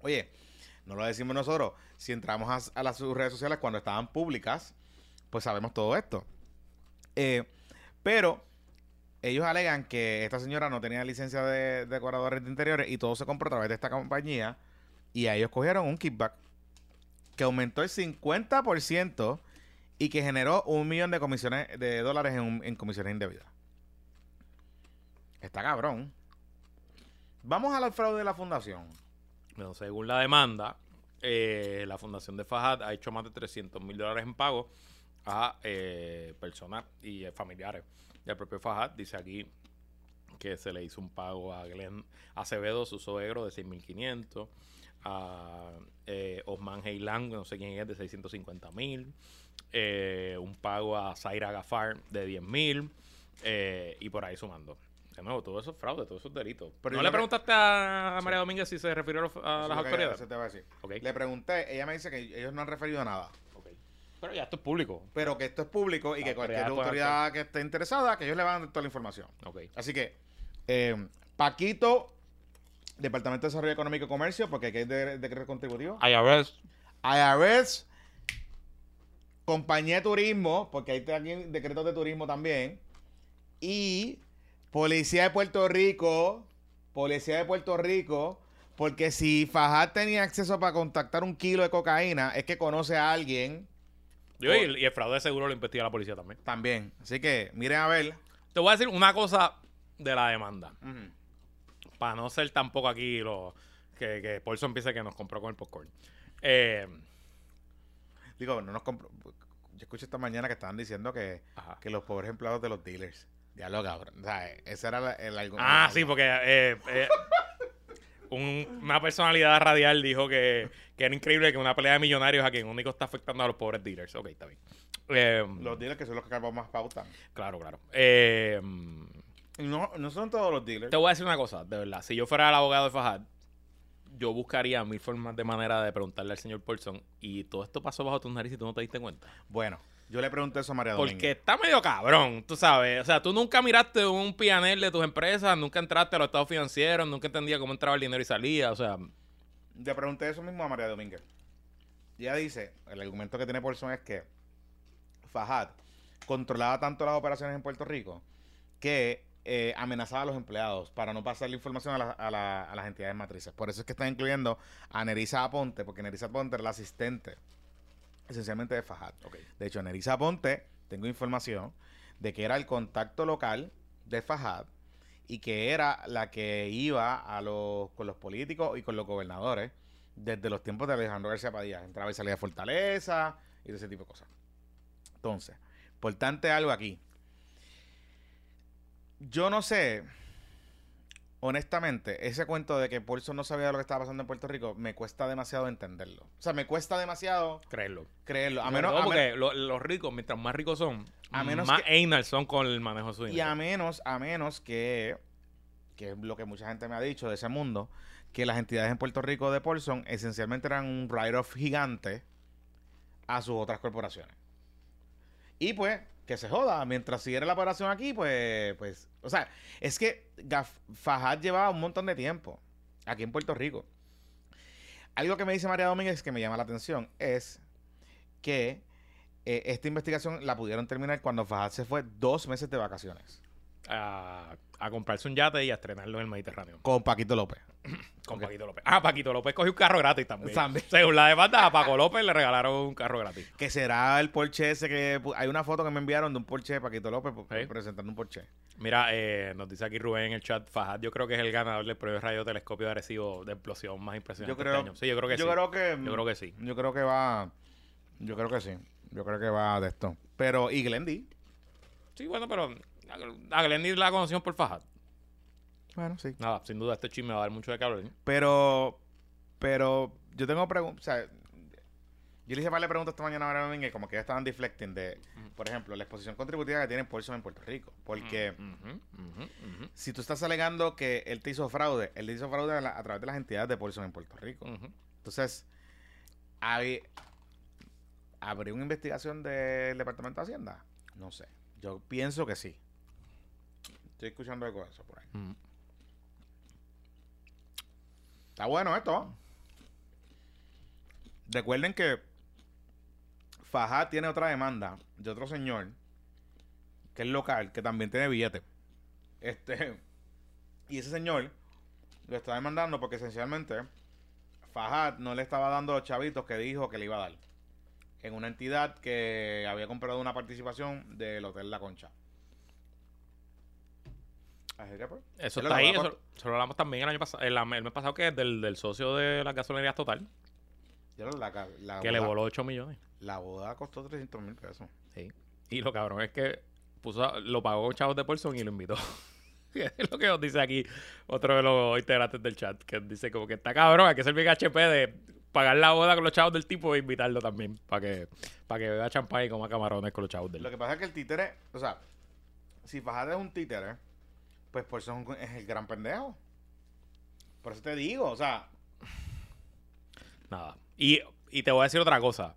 oye, no lo decimos nosotros. Si entramos a, a las sus redes sociales cuando estaban públicas, pues sabemos todo esto. Eh, pero ellos alegan que esta señora no tenía licencia de decoradores de interiores y todo se compró a través de esta compañía y a ellos cogieron un kickback que aumentó el 50% y que generó un millón de comisiones de dólares en, comisiones indebidas. Está cabrón. Vamos al fraude de la fundación. Según la demanda, eh, la fundación de Fajad ha hecho más de 300 mil dólares en pago a eh, personas y eh, familiares del propio Fajad. Dice aquí que se le hizo un pago a Glenn Acevedo, su suegro, de 6.500. A eh, Osman Heilan, no sé quién es, de 650 mil. un pago a Zaira Gafar de 10 mil. y por ahí sumando. De nuevo, todo eso es fraude, todo eso es delito. Pero ¿No le preguntaste a Sí. María Domínguez si se refirió a, las autoridades? eso te voy a decir. Ok. Le pregunté, ella me dice que ellos no han referido a nada. Pero ya esto es público. Pero que esto es público y La que cualquier autoridad que esté interesada, que ellos le van a dar toda la información. Ok. Así que, eh, Paquito, Departamento de Desarrollo Económico y Comercio, porque aquí hay de- decreto contributivo. IRS. IRS, Compañía de Turismo, porque hay también decretos de turismo también. Y Policía de Puerto Rico, Policía de Puerto Rico, porque si Fajad tenía acceso para contactar un kilo de cocaína, es que conoce a alguien Y, y el fraude de seguro lo investiga la policía también. también. Así que miren a ver. Te voy a decir una cosa de la demanda. Para no ser tampoco aquí lo que, que Paulson piense que nos compró con el popcorn. Eh, Digo, no nos compro. Yo escuché esta mañana que estaban diciendo que, que los pobres empleados de los dealers. Ya lo cabrón. O sea, ese era la- el argumento. Ah, sí, porque eh, eh, [laughs] un- una personalidad radial dijo que, que era increíble que una pelea de millonarios a quien único está afectando a los pobres dealers. Ok, está bien. Eh, Los dealers que son los que más pautan. claro, claro. Eh, Y No, no son todos los dealers. te voy a decir una cosa, de verdad. Si yo fuera el abogado de Fajad, yo buscaría mil formas de manera de preguntarle al señor Paulson y todo esto pasó bajo tus narices y tú no te diste cuenta. Bueno, yo le pregunté eso a María Porque Domínguez. está medio cabrón, tú sabes. O sea, tú nunca miraste un pianel de tus empresas, nunca entraste a los estados financieros, nunca entendías cómo entraba el dinero y salía. O sea, Le pregunté eso mismo a María Domínguez. Ella dice, el argumento que tiene Paulson es que Fajad controlaba tanto las operaciones en Puerto Rico que eh, amenazaba a los empleados para no pasar la información a, la- a la- a las entidades matrices. Por eso es que están incluyendo a Nerissa Aponte, porque Nerissa Aponte era la asistente esencialmente de Fajad. De hecho, Nerissa Aponte, tengo información de que era el contacto local de Fajad y que era la que iba a los, con los políticos y con los gobernadores desde los tiempos de Alejandro García Padilla. Entraba y salía de Fortaleza y de ese tipo de cosas. Entonces, importante algo aquí. Yo no sé, honestamente, ese cuento de que Paulson no sabía lo que estaba pasando en Puerto Rico, me cuesta demasiado entenderlo. O sea, me cuesta demasiado créelo. creerlo. A menos, todo a men- porque lo- los ricos, mientras más ricos son, A menos más anal son con el manejo de su Y a menos, a menos que, que es lo que mucha gente me ha dicho de ese mundo, que las entidades en Puerto Rico de Paulson esencialmente eran un write-off gigante a sus otras corporaciones. Y pues, que se joda, mientras siguiera la operación aquí, pues, pues, o sea, es que Gaf- Fajad llevaba un montón de tiempo aquí en Puerto Rico. Algo que me dice María Domínguez que me llama la atención es que eh, esta investigación la pudieron terminar cuando Fajad se fue dos meses de vacaciones. A, a comprarse un yate y a estrenarlo en el Mediterráneo. Con Paquito López. Con. Paquito López. Ah, Paquito López cogió un carro gratis también. También. Según la demanda, a Paco López le regalaron un carro gratis. Que será el Porsche ese que... Hay una foto que me enviaron de un Porsche de Paquito López pu- Sí. presentando un Porsche. Mira, eh, nos dice aquí Rubén en el chat, Fajad, yo creo que es el ganador del premio radiotelescopio de Arecibo de explosión más impresionante Yo creo- este año. Sí, yo creo que yo sí. creo que... Yo creo que sí. Yo creo que va... Yo creo que sí. Yo creo que va de esto. Pero, ¿y Glendy? Sí, bueno, pero a Glendy la conoció por Fajad. Bueno, sí. Nada, sin duda este chisme va a dar mucho de calor. Pero... Pero yo tengo preguntas... O sea, yo le hice varias preguntas esta mañana a María Domínguez como que ya estaban deflecting de, por ejemplo, la exposición contributiva que tiene Paulson en Puerto Rico. Porque... Si tú estás alegando que él te hizo fraude, él te hizo fraude a, la- a través de las entidades de Paulson en Puerto Rico. Entonces, hay, ¿habría una investigación del Departamento de Hacienda? No sé. Yo pienso que sí. Estoy escuchando algo de eso por ahí. Está bueno esto. Recuerden que Fajad tiene otra demanda de otro señor que es local, que también tiene billete. Este, y ese señor lo está demandando porque esencialmente Fajad no le estaba dando los chavitos que dijo que le iba a dar en una entidad que había comprado una participación del Hotel La Concha. Eso está ahí, eso, eso lo hablamos también el año pasado, el, el mes pasado que es del, del socio de las gasolinerías total, Ya la, la, la que le voló 8 millones. La boda costó 300 mil pesos. Sí. Y lo cabrón es que puso, lo pagó chavos de Paulson y lo invitó. [laughs] es lo que nos dice aquí otro de los integrantes del chat, que dice como que está cabrón, hay que ser bien HP de pagar la boda con los chavos del tipo e invitarlo también para que, para que beba champán y coma camarones con los chavos del Lo que pasa es que el títere, o sea, si Fajad es un títere, pues por eso es, el gran pendejo. Por eso te digo, o sea, Nada. Y, y te voy a decir otra cosa.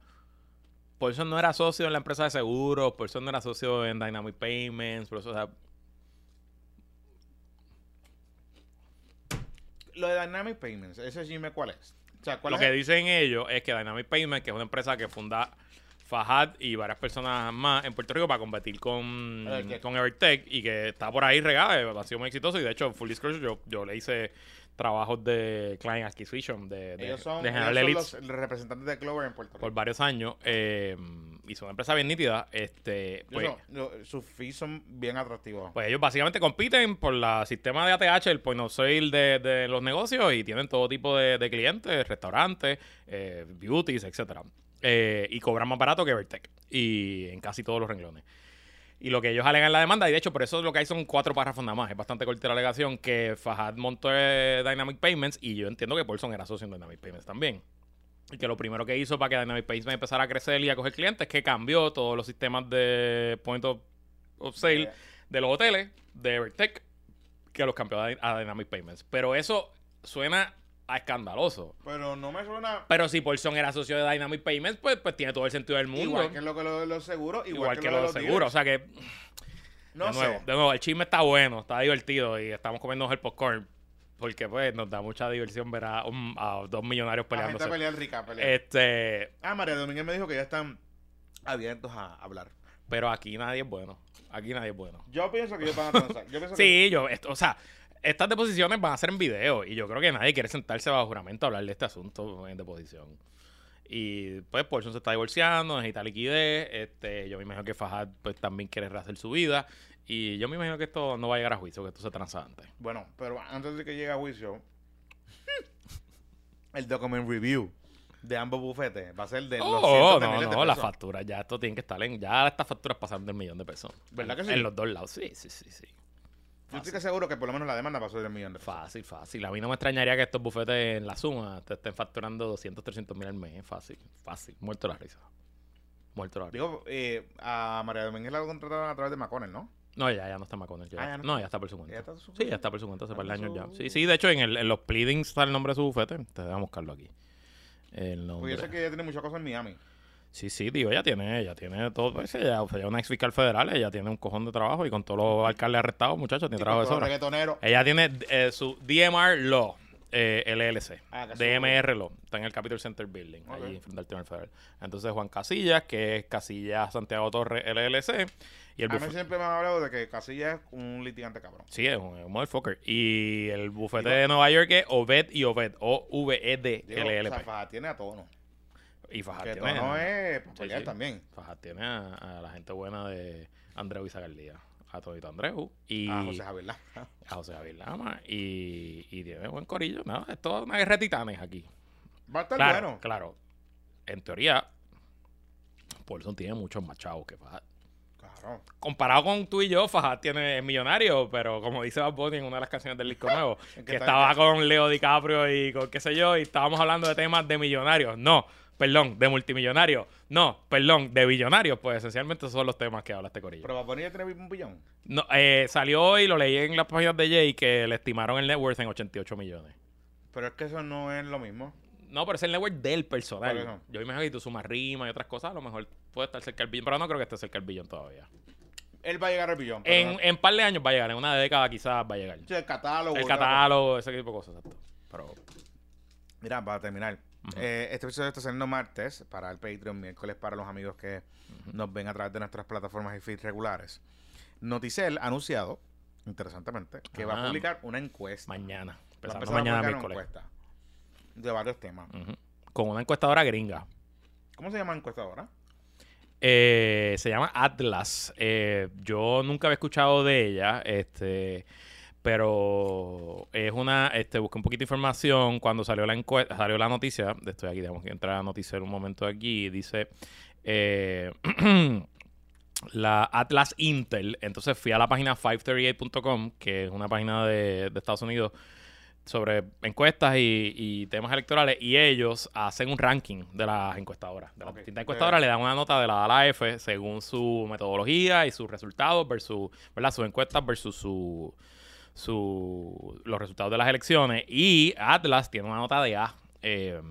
Por eso no era socio en la empresa de seguros, por eso no era socio en Dynamic Payments, por eso, o sea, lo de Dynamic Payments, ese Gmail, ¿cuál es? O sea, ¿cuál lo es? que dicen ellos es que Dynamic Payments, que es una empresa que funda Fajad y varias personas más en Puerto Rico para competir con, Evertech. con Evertech y que está por ahí regada, eh, ha sido muy exitoso y de hecho, full disclosure, yo, yo le hice trabajos de client acquisition de, de, ellos son, de General ellos son Elites los representantes de Clover en Puerto por Rico. varios años eh, y son una empresa bien nítida. Este, pues, sus fees son bien atractivos. Pues ellos básicamente compiten por la sistema de ATH, el point of sale de, de los negocios y tienen todo tipo de, de clientes, restaurantes, eh, beauties, etcétera. Eh, y cobran más barato que Vertec y en casi todos los renglones. Y lo que ellos alegan en la demanda, y de hecho por eso lo que hay son cuatro párrafos nada más, es bastante corta la alegación, que Fajad montó eh, Dynamic Payments y yo entiendo que Paulson era socio en Dynamic Payments también. Y que lo primero que hizo para que Dynamic Payments empezara a crecer y a coger clientes es que cambió todos los sistemas de point of, of sale de los hoteles de Evertech que los cambió a Dynamic Payments. Pero eso suena a escandaloso. pero no me suena Pero si Paulson era socio de Dynamic Payments, pues, pues tiene todo el sentido del mundo. igual que lo que lo de los seguros, igual, Igual que lo de los seguros. O sea que, No de, nuevo, sé. de nuevo, el chisme está bueno, está divertido y estamos comiendo el popcorn. Porque pues nos da mucha diversión ver a, un- a dos millonarios La gente peleándose. pelea rica, pelea. Este, Ah, María Domínguez me dijo que ya están abiertos a hablar. pero aquí nadie es bueno. Aquí nadie es bueno. Yo pienso que ellos van a transar. Yo pienso que Sí, yo, esto- o sea, estas deposiciones van a ser en video y yo creo que nadie quiere sentarse bajo juramento a hablar de este asunto en deposición. Y pues Paulson se está divorciando, necesita liquidez, este, yo me imagino que Fajad pues también quiere rehacer su vida y yo me imagino que esto no va a llegar a juicio, que esto se transa antes. Bueno, pero antes de que llegue a juicio, el document review de ambos bufetes va a ser de los Oh, cientos de no, no, las facturas, ya esto tiene que estar en, ya estas facturas pasan del millón de pesos. ¿Verdad que sí? En los dos lados, sí, sí, sí, sí. Yo estoy seguro que por lo menos la demanda pasó de pesos. Fácil, fácil. A mí no me extrañaría que estos bufetes en la suma te estén facturando 200, 300 mil al mes. Fácil, fácil. Muerto la risa. Muerto la risa. Digo, eh, a María Domínguez la contrataron a través de McConnell, ¿no? No, ya, ya no está McConnell. ya- Ah, ya no ya está por su cuenta. ¿Ya está su Sí, ya está por su cuenta hace par de años ya. Sí, sí, de hecho, en, el- en los pleadings está el nombre de su bufete. Te voy a buscarlo aquí. El nombre. Porque yo sé que ella tiene muchas cosas en Miami. Sí, sí, tío, ella tiene, ella tiene todo. Pues, ella, es una ex fiscal federal, ella tiene un cojón de trabajo y con todos los alcaldes arrestados, muchachos, tiene trabajo de sobra. Ella tiene eh, su DMR Law, eh, LLC. Ah, DMR Law. Está en el Capitol Center Building, Ok. allí frente al Tribunal Federal. Entonces, Juan Casillas, que es Casillas Santiago Torres LLC. Y el A mí siempre me han hablado de que Casilla es un litigante cabrón. Sí, es un, un motherfucker. Y el bufete de Nueva York es Obed y Obed. O-V-E-D Digo, LLP. o sea, Faja tiene a tono. Y Fajar Que tiene. tono es Sí, pelear sí. también. Fajar tiene a, a la gente buena de Andreu y Zagaldía. A Todito Andreu. Y A José Javier Lara. a José Javier Lama. Y, y tiene buen corillo. No, es toda una guerra de titanes aquí. Va a estar Claro, bueno. claro. En teoría, Paulson tiene muchos más chavos que Fajar. Claro. Comparado con tú y yo, Fajar tiene es millonario, pero como dice Bad Bunny en una de las canciones del disco [laughs] nuevo, ¿En que estaba con Leo DiCaprio y con qué sé yo, y estábamos hablando de temas de millonarios. No, perdón, de multimillonarios. No, perdón, de billonarios. Pues esencialmente esos son los temas que habla este corillo. Pero Bad ya tiene un billón. No, eh, salió hoy, lo leí en las páginas de Jay, que le estimaron el net worth en 88 millones. Pero es que eso no es lo mismo. No, pero es el network del personal. Yo imagino que tú sumas rima y otras cosas, a lo mejor puede estar cerca del billón, pero no creo que esté cerca del billón todavía. Él va a llegar al billón. En, no- en par de años va a llegar, en una década quizás va a llegar. Sí, el catálogo. El catálogo, ese tipo de cosas, exacto. Pero, Mira, para terminar. Eh, este episodio está saliendo martes para el Patreon, miércoles para los amigos que nos ven a través de nuestras plataformas y feeds regulares. Noticel ha anunciado, interesantemente, que va a Ah. publicar una encuesta. mañana. A Empezando a mañana publicar una encuesta de varios temas. Con una encuestadora gringa. ¿Cómo se llama la encuestadora? Eh, se llama Atlas. Eh, yo nunca había escuchado de ella, este, pero es una, este, busqué un poquito de información cuando salió la encuesta, salió la noticia, estoy aquí, tenemos que entrar a la noticia en un momento aquí, dice eh, [clears throat] la Atlas Intel. Entonces fui a la página 538.com, que es una página de, de Estados Unidos sobre encuestas y, y temas electorales y ellos hacen un ranking de las encuestadoras. De las distintas encuestadoras le dan una nota de la A a la F según su metodología y sus resultados versus, ¿verdad? Sus encuestas versus su, su, los resultados de las elecciones. Y Atlas tiene una nota de A. Eh,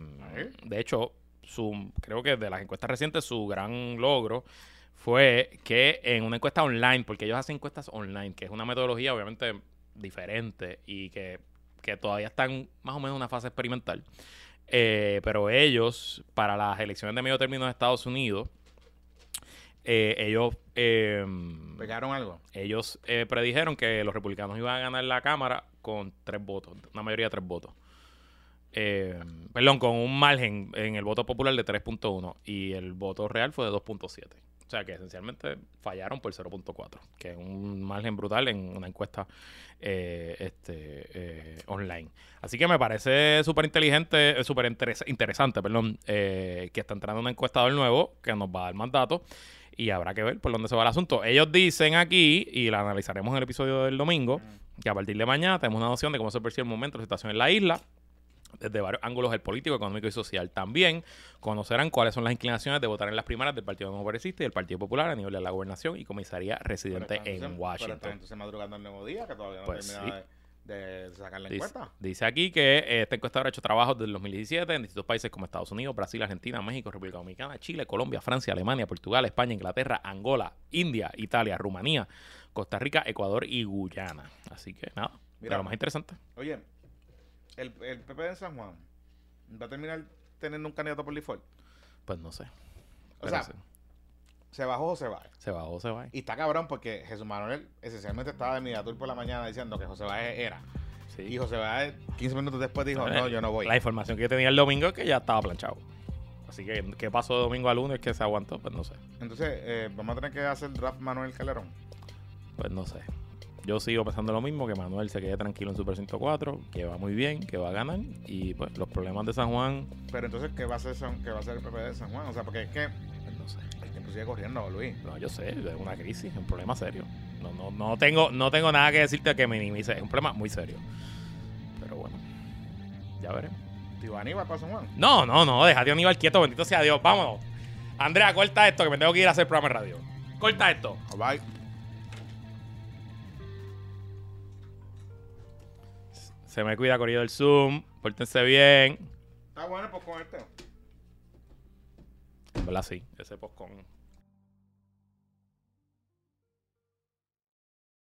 de hecho, su, creo que de las encuestas recientes, su gran logro fue que en una encuesta online, porque ellos hacen encuestas online, que es una metodología obviamente diferente y que, que todavía están más o menos en una fase experimental. Eh, pero ellos, para las elecciones de medio término de Estados Unidos, eh, ellos, eh, ¿Pegaron algo? ellos eh, predijeron que los republicanos iban a ganar la Cámara con tres votos, una mayoría de tres votos. Eh, perdón, con un margen en el voto popular de 3.1 y el voto real fue de 2.7. O sea que esencialmente fallaron por 0.4, que es un margen brutal en una encuesta eh, este, eh, online. Así que me parece súper inteligente, eh, súper interes- interesante, perdón, eh, que está entrando un encuestador nuevo que nos va a dar más datos y habrá que ver por dónde se va el asunto. Ellos dicen aquí, y la analizaremos en el episodio del domingo, que a partir de mañana tenemos una noción de cómo se percibe el momento, la situación en la isla, desde varios ángulos el político, económico y social. También conocerán cuáles son las inclinaciones de votar en las primarias del Partido No Progresista y del Partido Popular a nivel de la gobernación y comisaría residente Pero en entonces- Pero Washington. están entonces madrugando el nuevo día, que todavía no Pues termina de, de sacar la Dice, encuesta. dice aquí que eh, esta encuestadora ha hecho trabajos desde el 2017 en distintos países como Estados Unidos, Brasil, Argentina, México, República Dominicana, Chile, Colombia, Francia, Alemania, Portugal, España, Inglaterra, Angola, India, Italia, Rumanía, Costa Rica, Ecuador y Guyana. Así que nada, Mira. lo más interesante. Oye, el, el PP de San Juan va a terminar teniendo un candidato por default. Pues no sé. O sea, ¿Se bajó o se va? se va o se va. Y está cabrón porque Jesús Manuel esencialmente estaba de Miniatur por la mañana diciendo que José Báez era. Sí. Y José Báez 15 minutos después dijo, no, yo no voy. La información que yo tenía el domingo es que ya estaba planchado. Así que, ¿qué pasó de domingo a lunes que se aguantó? Pues no sé. Entonces, eh, vamos a tener que hacer draft Manuel Calderón. Pues no sé. Yo sigo pensando lo mismo, que Manuel se quede tranquilo en Super 104, que va muy bien, que va a ganar. Y pues los problemas de San Juan, Pero entonces, ¿qué va a hacer, San- qué va a hacer el PP de San Juan? O sea, porque es que el sigue corriendo, Luis. No, yo sé, es una crisis, es un problema serio. No, no, no, tengo, no tengo nada que decirte que minimice, es un problema muy serio. Pero bueno, ya veremos. Tío Aníbal para San Juan. No, no, no, déjate a Aníbal quieto, bendito sea Dios, vámonos. Andrea, corta esto, que me tengo que ir a hacer programa de radio. Corta esto. Bye. Se me cuida, corrido del Zoom. Pórtense bien. Está bueno, pues con este. En verdad, sí. Ese postcón